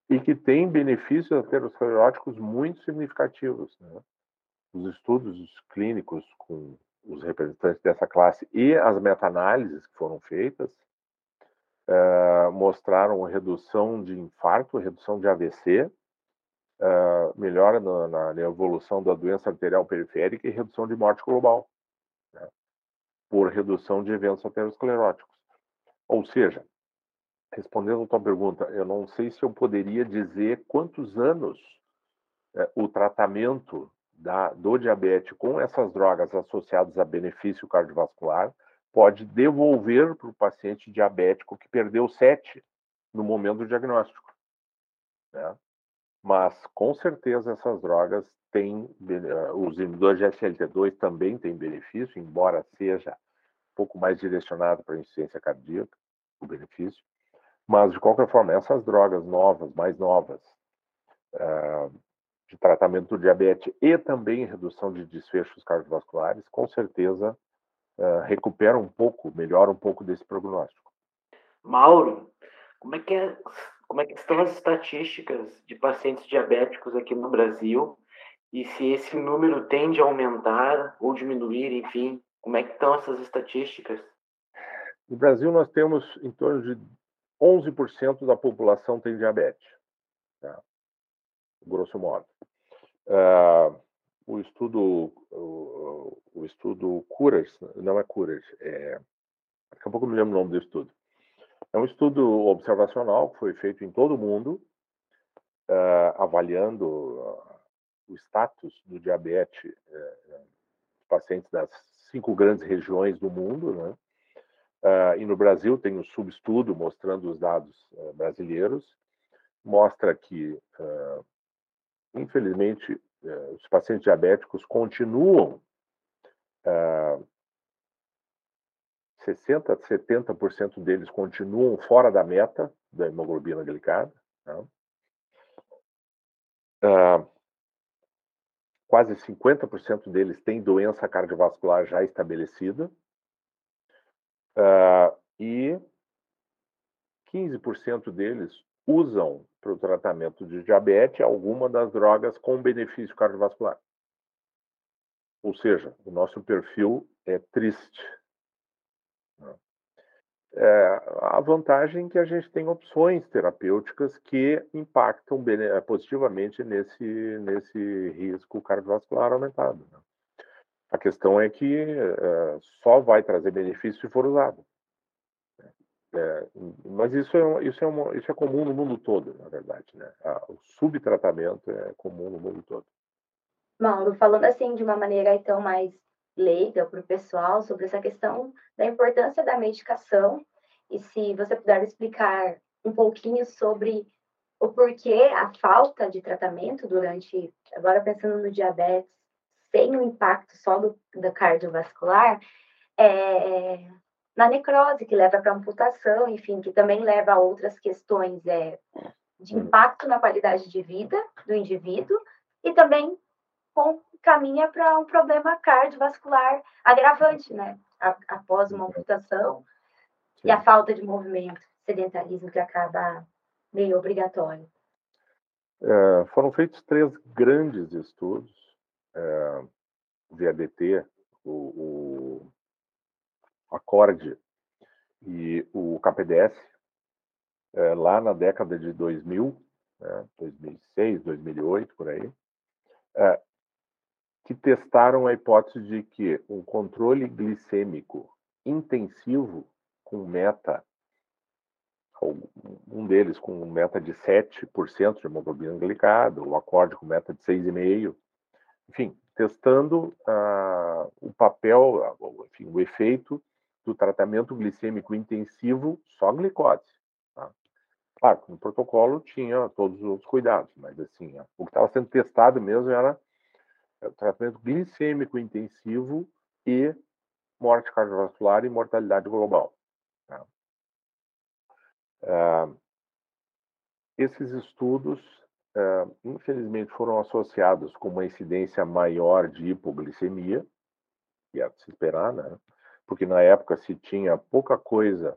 e que têm benefícios ateroscleróticos muito significativos. Né? Os estudos clínicos com os representantes dessa classe e as meta-análises que foram feitas uh, mostraram redução de infarto, redução de AVC, uh, eh, melhora na, na, evolução da doença arterial periférica e redução de morte global. Né? por redução de eventos ateroscleróticos. Ou seja, respondendo a tua pergunta, eu não sei se eu poderia dizer quantos anos é, o tratamento da, do diabetes com essas drogas associadas a benefício cardiovascular pode devolver para o paciente diabético que perdeu sete no momento do diagnóstico. Né? Mas, com certeza, essas drogas têm, eh, os inibidores de SLT2 também têm benefício, embora seja um pouco mais direcionado para a insuficiência cardíaca, o benefício. Mas, de qualquer forma, essas drogas novas, mais novas, uh, de tratamento do diabetes e também redução de desfechos cardiovasculares, com certeza uh, recuperam um pouco, melhoram um pouco desse prognóstico. Mauro, como é que, é, como é que estão as estatísticas de pacientes diabéticos aqui no Brasil e se esse número tende a aumentar ou diminuir, enfim, como é que estão essas estatísticas? No Brasil nós temos em torno de 11% da população tem diabetes, tá? Grosso modo. Uh, o estudo o, o, estudo Curas, não é Curas, é, daqui a pouco eu me lembro o nome do estudo. É um estudo observacional que foi feito em todo o mundo, uh, avaliando uh, o status do diabetes uh, pacientes das cinco grandes regiões do mundo, né? Uh, e no Brasil tem um subestudo mostrando os dados uh, brasileiros, mostra que, infelizmente, os pacientes diabéticos continuam 60% a 70% deles continuam fora da meta da hemoglobina glicada. Né? quase 50% deles têm doença cardiovascular já estabelecida. Uh, e 15% deles usam para o tratamento de diabetes alguma das drogas com benefício cardiovascular. Ou seja, o nosso perfil é triste. Né? É, a vantagem é que a gente tem opções terapêuticas que impactam positivamente nesse, nesse risco cardiovascular aumentado. Né? A questão é que uh, só vai trazer benefício se for usado. É, mas isso é, isso, é uma, isso é comum no mundo todo, na verdade. Né? o subtratamento é comum no mundo todo. Mauro, falando assim de uma maneira então mais leiga para o pessoal sobre essa questão da importância da medicação e se você puder explicar um pouquinho sobre o porquê a falta de tratamento durante, agora pensando no diabetes, sem o impacto só do, do cardiovascular, é, na necrose, que leva para amputação, enfim, que também leva a outras questões é, de impacto na qualidade de vida do indivíduo e também com, caminha para um problema cardiovascular agravante, né? após uma amputação Sim. e a falta de movimento, sedentarismo que acaba meio obrigatório. É, foram feitos três grandes estudos é, VADT, o, o Acorde. E o KPDS, é, lá na década de 2000, né, 2006, 2008, por aí, é, que testaram a hipótese de que um controle glicêmico intensivo com meta, um deles com meta de 7% de hemoglobina glicada, o acorde com meta de 6,5%, enfim, testando uh, o papel, enfim, o efeito do tratamento glicêmico intensivo só glicose. Tá? Claro, no protocolo tinha todos os outros cuidados, mas assim, o que estava sendo testado mesmo era o tratamento glicêmico intensivo e morte cardiovascular e mortalidade global. Tá? Uh, esses estudos uh, infelizmente, foram associados com uma incidência maior de hipoglicemia, que é de se esperar, né? Porque na época se tinha pouca coisa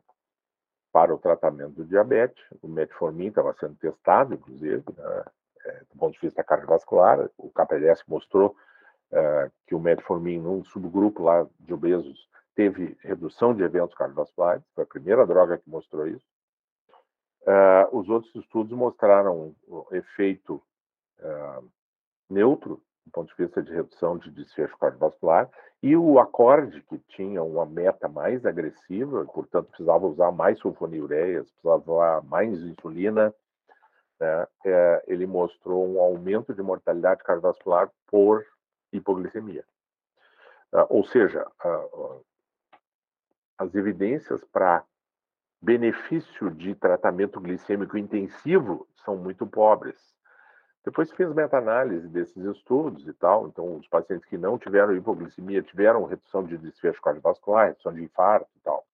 para o tratamento do diabetes. O metformin estava sendo testado, inclusive, né? é, do ponto de vista cardiovascular. O KPDS mostrou é, que o metformin, num subgrupo lá de obesos, teve redução de eventos cardiovasculares. Foi a primeira droga que mostrou isso. Uh, os outros estudos mostraram o efeito uh, neutro do ponto de vista de redução de desfecho cardiovascular, e o acorde, que tinha uma meta mais agressiva, portanto, precisava usar mais sulfonilureias, precisava usar mais insulina, né, é, ele mostrou um aumento de mortalidade cardiovascular por hipoglicemia. Uh, ou seja, as evidências para benefício de tratamento glicêmico intensivo são muito pobres. Depois fez meta-análise desses estudos e tal, então os pacientes que não tiveram hipoglicemia tiveram redução de desfecho cardiovascular, redução de infarto e tal.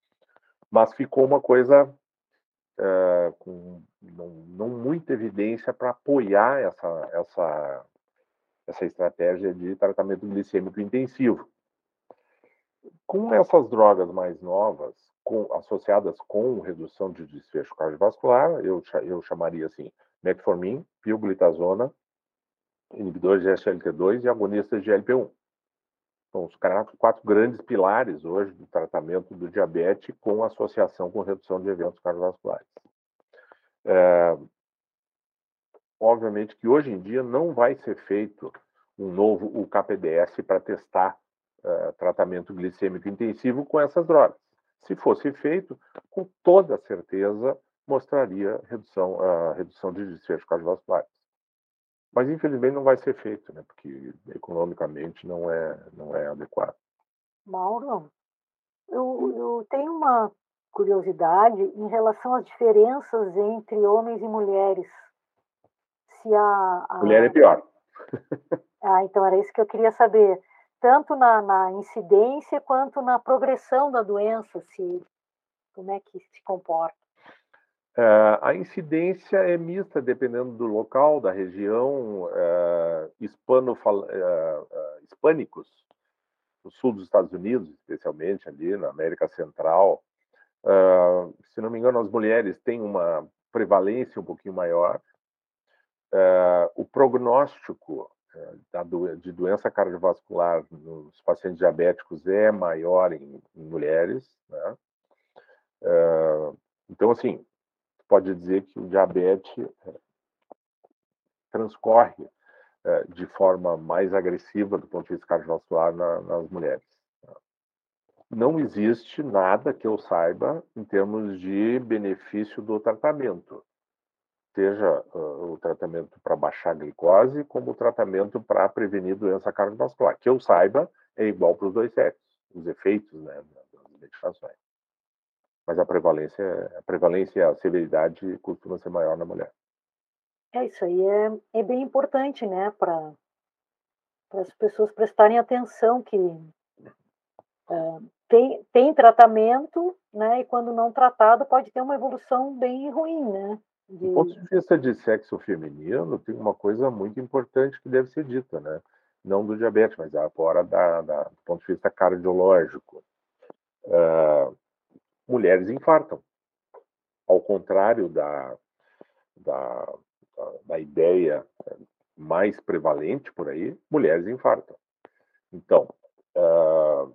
Mas ficou uma coisa uh, com não, não, muita evidência para apoiar essa, essa, essa estratégia de tratamento glicêmico intensivo. Com essas drogas mais novas, com, associadas com redução de desfecho cardiovascular, eu, eu chamaria assim, metformin, pioglitazona, inibidores de SGLT2 e agonistas de GLP-1. São os quatro grandes pilares hoje do tratamento do diabetes com associação com redução de eventos cardiovasculares. É, obviamente que hoje em dia não vai ser feito um novo UKPDS para testar uh, tratamento glicêmico intensivo com essas drogas. Se fosse feito, com toda certeza mostraria redução, a redução de desfecho cardiovasculares. Mas infelizmente não vai ser feito, né? Porque economicamente não é não é adequado. Mauro, eu, eu tenho uma curiosidade em relação às diferenças entre homens e mulheres. Se a, a... mulher é pior. ah, então era isso que eu queria saber tanto na, na incidência quanto na progressão da doença, se como é que se comporta? A incidência é mista, dependendo do local, da região. Uh, uh, hispânicos, no sul dos Estados Unidos, especialmente ali na América Central. se não me engano, as mulheres têm uma prevalência um pouquinho maior. o prognóstico de doença cardiovascular nos pacientes diabéticos é maior em, em mulheres. Né? então, assim, pode dizer que o diabetes transcorre de forma mais agressiva do ponto de vista cardiovascular nas mulheres. Não existe nada que eu saiba em termos de benefício do tratamento seja uh, o tratamento para baixar a glicose, como o tratamento para prevenir doença cardiovascular. Que eu saiba, é igual para os dois sexos, os efeitos né, das medicações. Mas a prevalência, a prevalência e a severidade costuma ser maior na mulher. É, isso aí é, é bem importante, né, para as pessoas prestarem atenção que uh, tem, tem tratamento, né, e quando não tratado pode ter uma evolução bem ruim, né? De... Do ponto de vista de sexo feminino, tem uma coisa muito importante que deve ser dita, né? Não do diabetes, mas fora da, da, do ponto de vista cardiológico. Uh, mulheres infartam. Ao contrário da, da, da ideia mais prevalente por aí, mulheres infartam. Então, uh,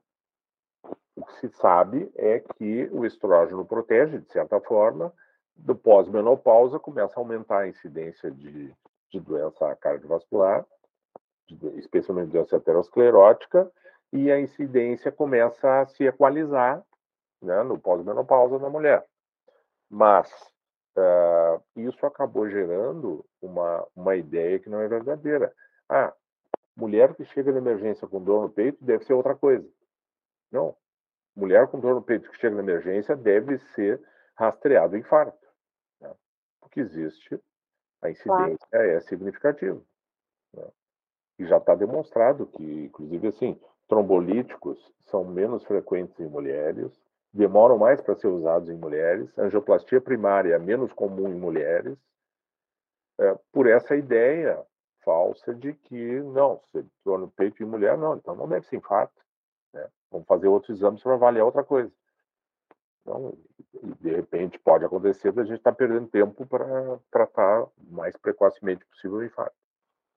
o que se sabe é que o estrógeno protege, de certa forma, do pós-menopausa começa a aumentar a incidência de, de doença cardiovascular, de, especialmente doença aterosclerótica, e a incidência começa a se equalizar né, no pós-menopausa na mulher. Mas uh, isso acabou gerando uma, uma ideia que não é verdadeira. Ah, mulher que chega na emergência com dor no peito deve ser outra coisa. Não. Mulher com dor no peito que chega na emergência deve ser rastreado infarto que existe, a incidência claro. é significativa. Né? E já está demonstrado que, inclusive, assim, trombolíticos são menos frequentes em mulheres, demoram mais para ser usados em mulheres, angioplastia primária é menos comum em mulheres, é, por essa ideia falsa de que, não, se dor no peito em mulher, não, então não deve ser infarto. Né? Vamos fazer outros exames para avaliar outra coisa. Então, de repente, pode acontecer da gente estar tá perdendo tempo para tratar o mais precocemente possível o infarto.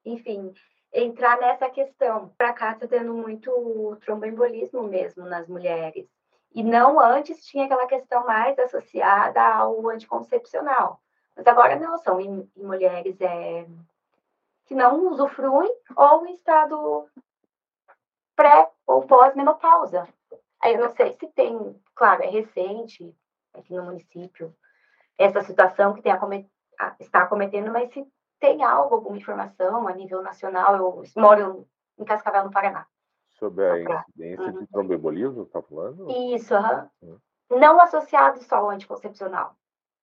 Enfim, entrar nessa questão. Para cá está tendo muito tromboembolismo mesmo nas mulheres. E não antes tinha aquela questão mais associada ao anticoncepcional. Mas agora não, são em, em mulheres é, que não usufruem ou em estado pré ou pós-menopausa. Aí eu não sei se tem, claro, é recente aqui no município essa situação que tem acomet está acometendo, mas se tem algo, alguma informação a nível nacional, eu moro em Cascavel, no Paraná. Sobre a incidência uhum. de tromboembolismo, está falando? Isso, uhum. não associado só ao anticoncepcional,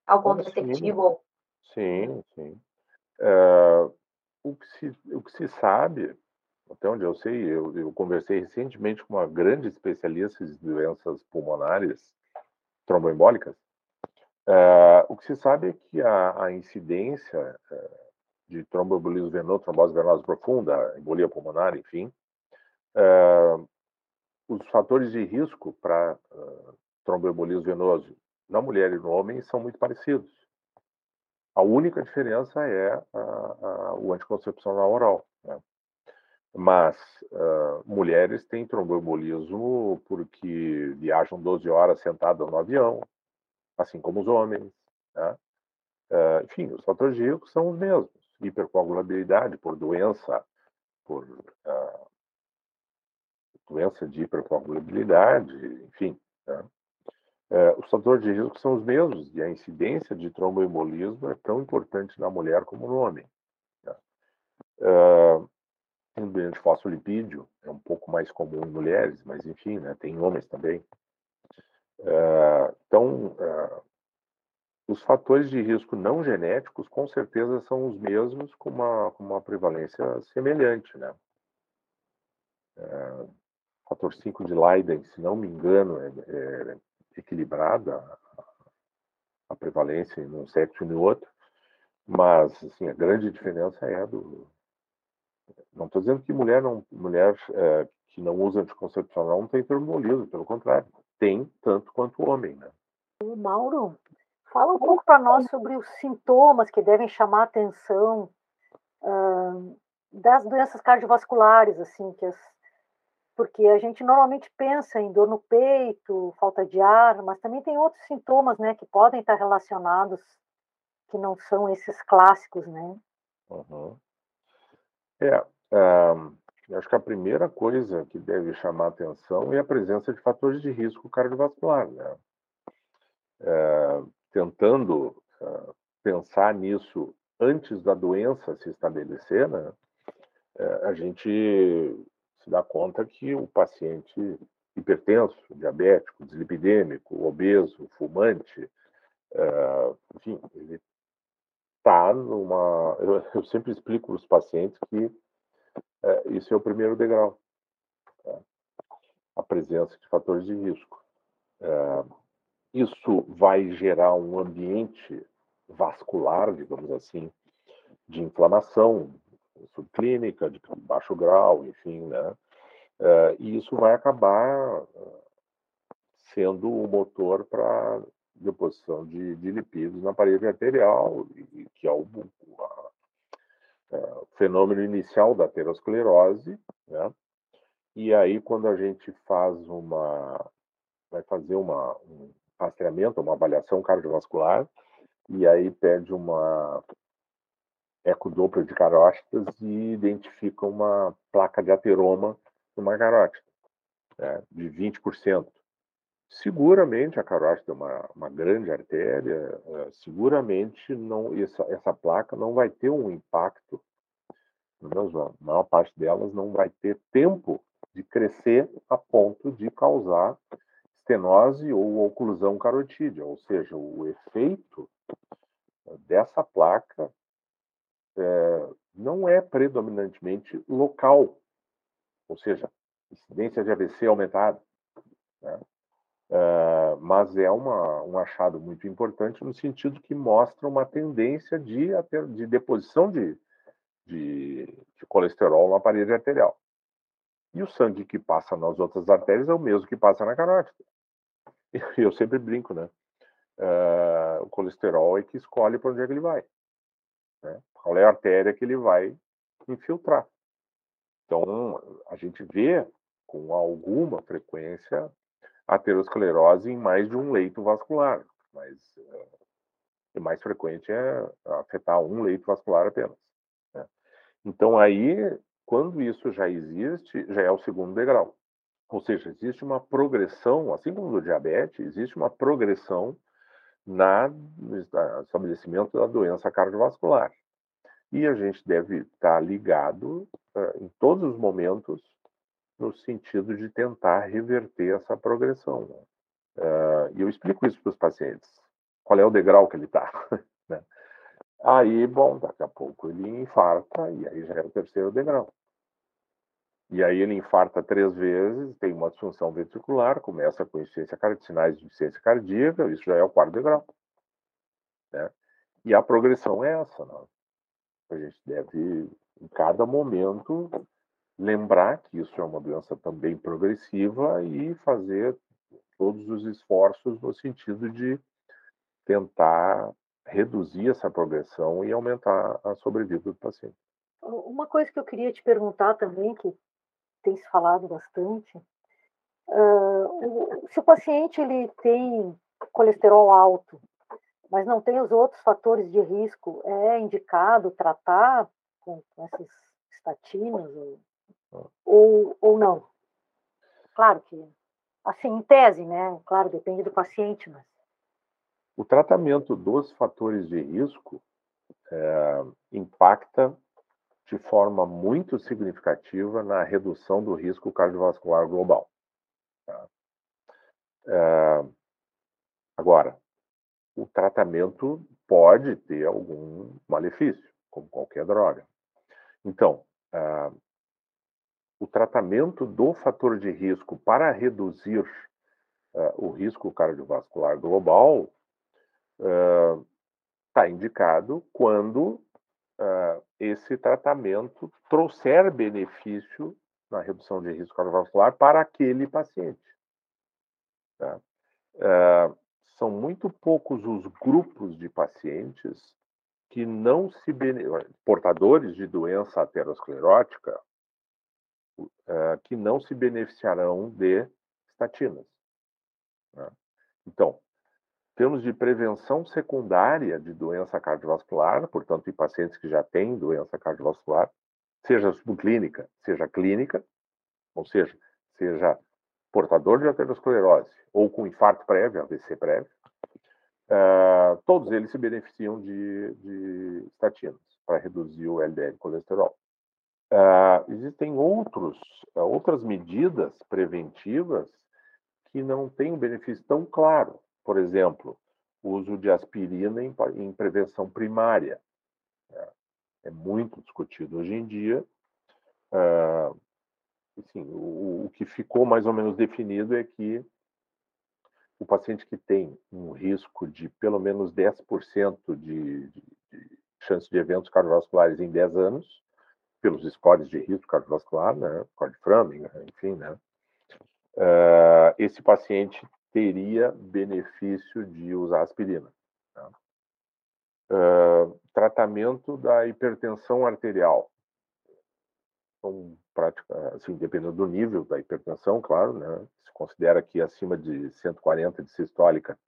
ao contraceptivo. Sim, sim. Uh, o, que se, o que se sabe, até onde eu sei, eu, eu conversei recentemente com uma grande especialista de doenças pulmonares tromboembólicas, uh, o que se sabe é que a, a incidência uh, de tromboembolismo venoso, trombose venosa profunda, embolia pulmonar, enfim, uh, os fatores de risco para uh, tromboembolismo venoso na mulher e no homem são muito parecidos. A única diferença é a, a, o anticoncepcional oral. Né? Mas uh, mulheres têm tromboembolismo porque viajam 12 horas sentadas no avião, assim como os homens. Né? Uh, enfim, os fatores de risco são os mesmos hipercoagulabilidade por doença, por doença de hipercoagulabilidade, enfim. Né? Uh, os fatores de risco são os mesmos e a incidência de tromboembolismo é tão importante na mulher como no homem. Né? Uh, o fosfolipídio é um pouco mais comum em mulheres, mas enfim, né, tem homens também. Uh, então, uh, os fatores de risco não genéticos, com certeza, são os mesmos, com uma, com uma prevalência semelhante. Né? Fator 5 de Leiden, se não me engano, é, é equilibrada a, prevalência em um sexo e no outro, mas assim, a grande diferença é a do. Não estou dizendo que mulher, não, mulher é, que não usa anticoncepcional não tem termolismo, pelo contrário, tem tanto quanto o homem. Né? Mauro, Fala um pouco para nós sobre os sintomas que devem chamar a atenção uh, das doenças cardiovasculares, assim, que as, porque a gente normalmente pensa em dor no peito, falta de ar, mas também tem outros sintomas, né, que podem estar relacionados, que não são esses clássicos, né? Uhum. É, um, acho que a primeira coisa que deve chamar atenção é a presença de fatores de risco cardiovascular, né? É, tentando uh, pensar nisso antes da doença se estabelecer, né, uh, a gente se dá conta que o paciente hipertenso, diabético, dislipidêmico, obeso, fumante, uh, enfim, ele está numa. Eu, eu, sempre explico para os pacientes que eh, isso é o primeiro degrau, tá? a presença de fatores de risco. Isso vai gerar um ambiente vascular, digamos assim, de inflamação subclínica, de baixo grau, enfim, né? Uh, e isso vai acabar eh, sendo o motor para deposição de, de, lipídios na parede arterial, que é o, a, é, fenômeno inicial da aterosclerose, né? E aí, quando a gente faz uma, vai fazer uma, um, rastreamento, uma avaliação cardiovascular, e aí pede uma ecodoppler de carótidas e identifica uma placa de ateroma numa carótida, né, de 20%. Seguramente a carótida é uma, uma grande artéria, é, seguramente não essa, essa placa não vai ter um impacto, pelo menos a maior parte delas não vai ter tempo de crescer a ponto de causar estenose ou oclusão carotídea, ou seja, o efeito dessa placa é, não é predominantemente local, ou seja, incidência de AVC aumentada, né? é, mas é uma, um achado muito importante no sentido que mostra uma tendência de, de deposição de, de, de colesterol na parede arterial. E o sangue que passa nas outras artérias é o mesmo que passa na carótida. Eu sempre brinco, né? Uh, o colesterol é que escolhe para onde é que ele vai. Né? Qual é a artéria que ele vai infiltrar. Então, a gente vê com alguma frequência aterosclerose em mais de um leito vascular, mas o mais frequente é afetar um leito vascular apenas. Né? Então, aí, quando isso já existe, já é o segundo degrau. Ou seja, existe uma progressão, assim como no diabetes, existe uma progressão na, no estabelecimento da doença cardiovascular. E a gente deve estar ligado uh, em todos os momentos no sentido de tentar reverter essa progressão. Uh, e eu explico isso para os pacientes. Qual é o degrau que ele está? né? Aí, bom, daqui a pouco ele infarta e aí já é o terceiro degrau. E aí ele infarta três vezes, tem uma disfunção ventricular, começa com insuficiência cardíaca, sinais de insuficiência cardíaca, isso já é o quarto degrau. Né? E a progressão é essa. Né? A gente deve, em cada momento, lembrar que isso é uma doença também progressiva e fazer todos os esforços no sentido de tentar reduzir essa progressão e aumentar a sobrevida do paciente. Uma coisa que eu queria te perguntar também, que tem se falado bastante, uh, se o paciente ele tem colesterol alto, mas não tem os outros fatores de risco, é indicado tratar com, com essas estatinas ou, ou, ou não? Claro que, assim, em tese, né? Claro, depende do paciente, mas o tratamento dos fatores de risco é, impacta de forma muito significativa na redução do risco cardiovascular global. Tá? É, agora, o tratamento pode ter algum malefício, como qualquer droga. Então, é, o tratamento do fator de risco para reduzir é, o risco cardiovascular global está uh, indicado quando uh, esse tratamento trouxer benefício na redução de risco cardiovascular para aquele paciente. Tá? Uh, são muito poucos os grupos de pacientes que não se portadores de doença aterosclerótica que não se beneficiarão de estatinas. Né? Então, termos de prevenção secundária de doença cardiovascular, portanto, em pacientes que já têm doença cardiovascular, seja subclínica, seja clínica, ou seja, seja portador de aterosclerose ou com infarto prévio, AVC prévio, uh, todos eles se beneficiam de, de estatinas para reduzir o LDL colesterol. Uh, existem outros, uh, outras medidas preventivas que não têm um benefício tão claro. Por exemplo, uso de aspirina em, em prevenção primária. É, é, muito discutido hoje em dia. Uh, assim, o, o, que ficou mais ou menos definido é que o paciente que tem um risco de pelo menos 10% de, de, de chance de eventos cardiovasculares em 10 anos, pelos scores de risco cardiovascular, né, score de enfim, né, uh, esse paciente teria benefício de usar aspirina. Uh, tratamento da hipertensão arterial. Então, prática, assim, dependendo do nível da hipertensão, claro, né? Se considera que acima de 140 de sistólica,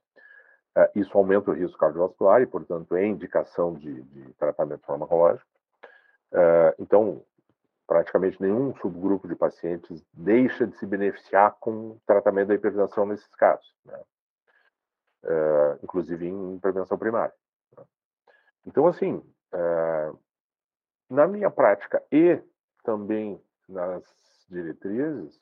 uh, isso aumenta o risco cardiovascular e, portanto, é indicação de, de tratamento farmacológico. Uh, então, praticamente nenhum subgrupo de pacientes deixa de se beneficiar com o tratamento da hipertensão nesses casos, né? uh, inclusive em prevenção primária. Né? Então, assim, uh, na minha prática e também nas diretrizes,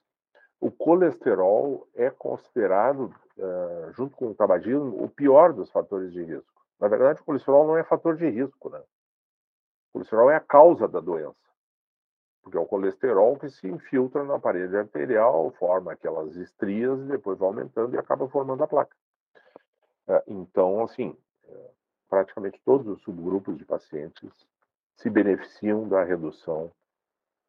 o colesterol é considerado, uh, junto com o tabagismo, o pior dos fatores de risco. Na verdade, o colesterol não é fator de risco, né? O colesterol é a causa da doença porque é o colesterol que se infiltra na parede arterial, forma aquelas estrias e depois vai aumentando e acaba formando a placa. É, então, assim, é, praticamente todos os subgrupos de pacientes se beneficiam da redução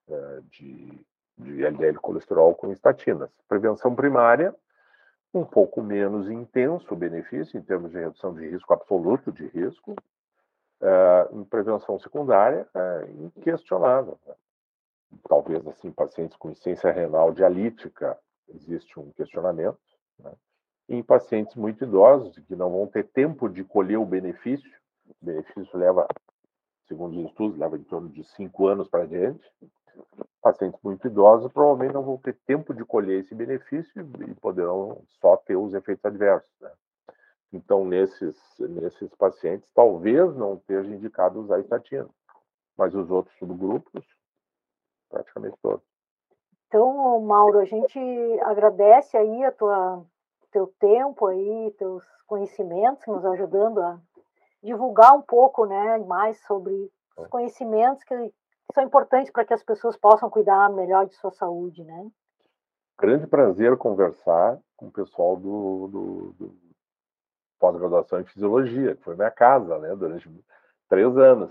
é, de, de LDL colesterol com estatinas. Prevenção primária, um pouco menos intenso o benefício em termos de redução de risco absoluto de risco. em prevenção secundária, é inquestionável. Né? Talvez assim pacientes com insuficiência renal dialítica existe um questionamento. Né? Em pacientes muito idosos que não vão ter tempo de colher o benefício, o benefício leva segundo os estudos, leva em torno de cinco anos para diante. Pacientes muito idosos provavelmente não vão ter tempo de colher esse benefício e poderão só ter os efeitos adversos. Né? Então, nesses, nesses pacientes, talvez não esteja indicado usar estatina, mas os outros subgrupos, praticamente todos. Então, Mauro, a gente agradece aí a tua teu tempo aí, teus conhecimentos, nos ajudando a divulgar um pouco, né, mais sobre os conhecimentos que, são importantes para que as pessoas possam cuidar melhor de sua saúde, né? Grande prazer conversar com o pessoal do, do, do pós-graduação em fisiologia, que foi minha casa, né, durante três anos.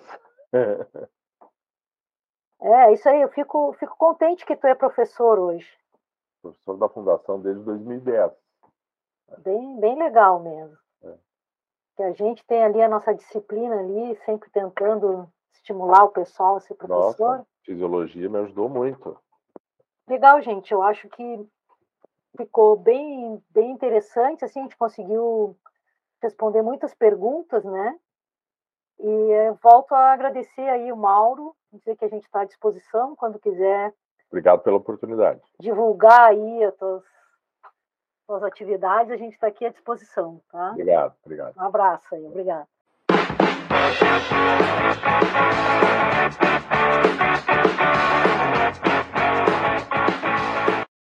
É, isso aí, eu fico, fico contente que tu é professor hoje. Professor da fundação desde 2010. Bem, bem legal mesmo. É. Que a gente tem ali a nossa disciplina ali, sempre tentando estimular o pessoal a ser professor. Nossa, fisiologia me ajudou muito. Legal, gente. Eu acho que ficou bem, bem interessante. Assim, a gente conseguiu responder muitas perguntas, né? E volto a agradecer aí o Mauro, dizer que a gente está à disposição quando quiser. Obrigado pela oportunidade. Divulgar aí as tuas, tuas atividades, a gente está aqui à disposição, tá? Obrigado, obrigado. Um abraço aí, obrigado.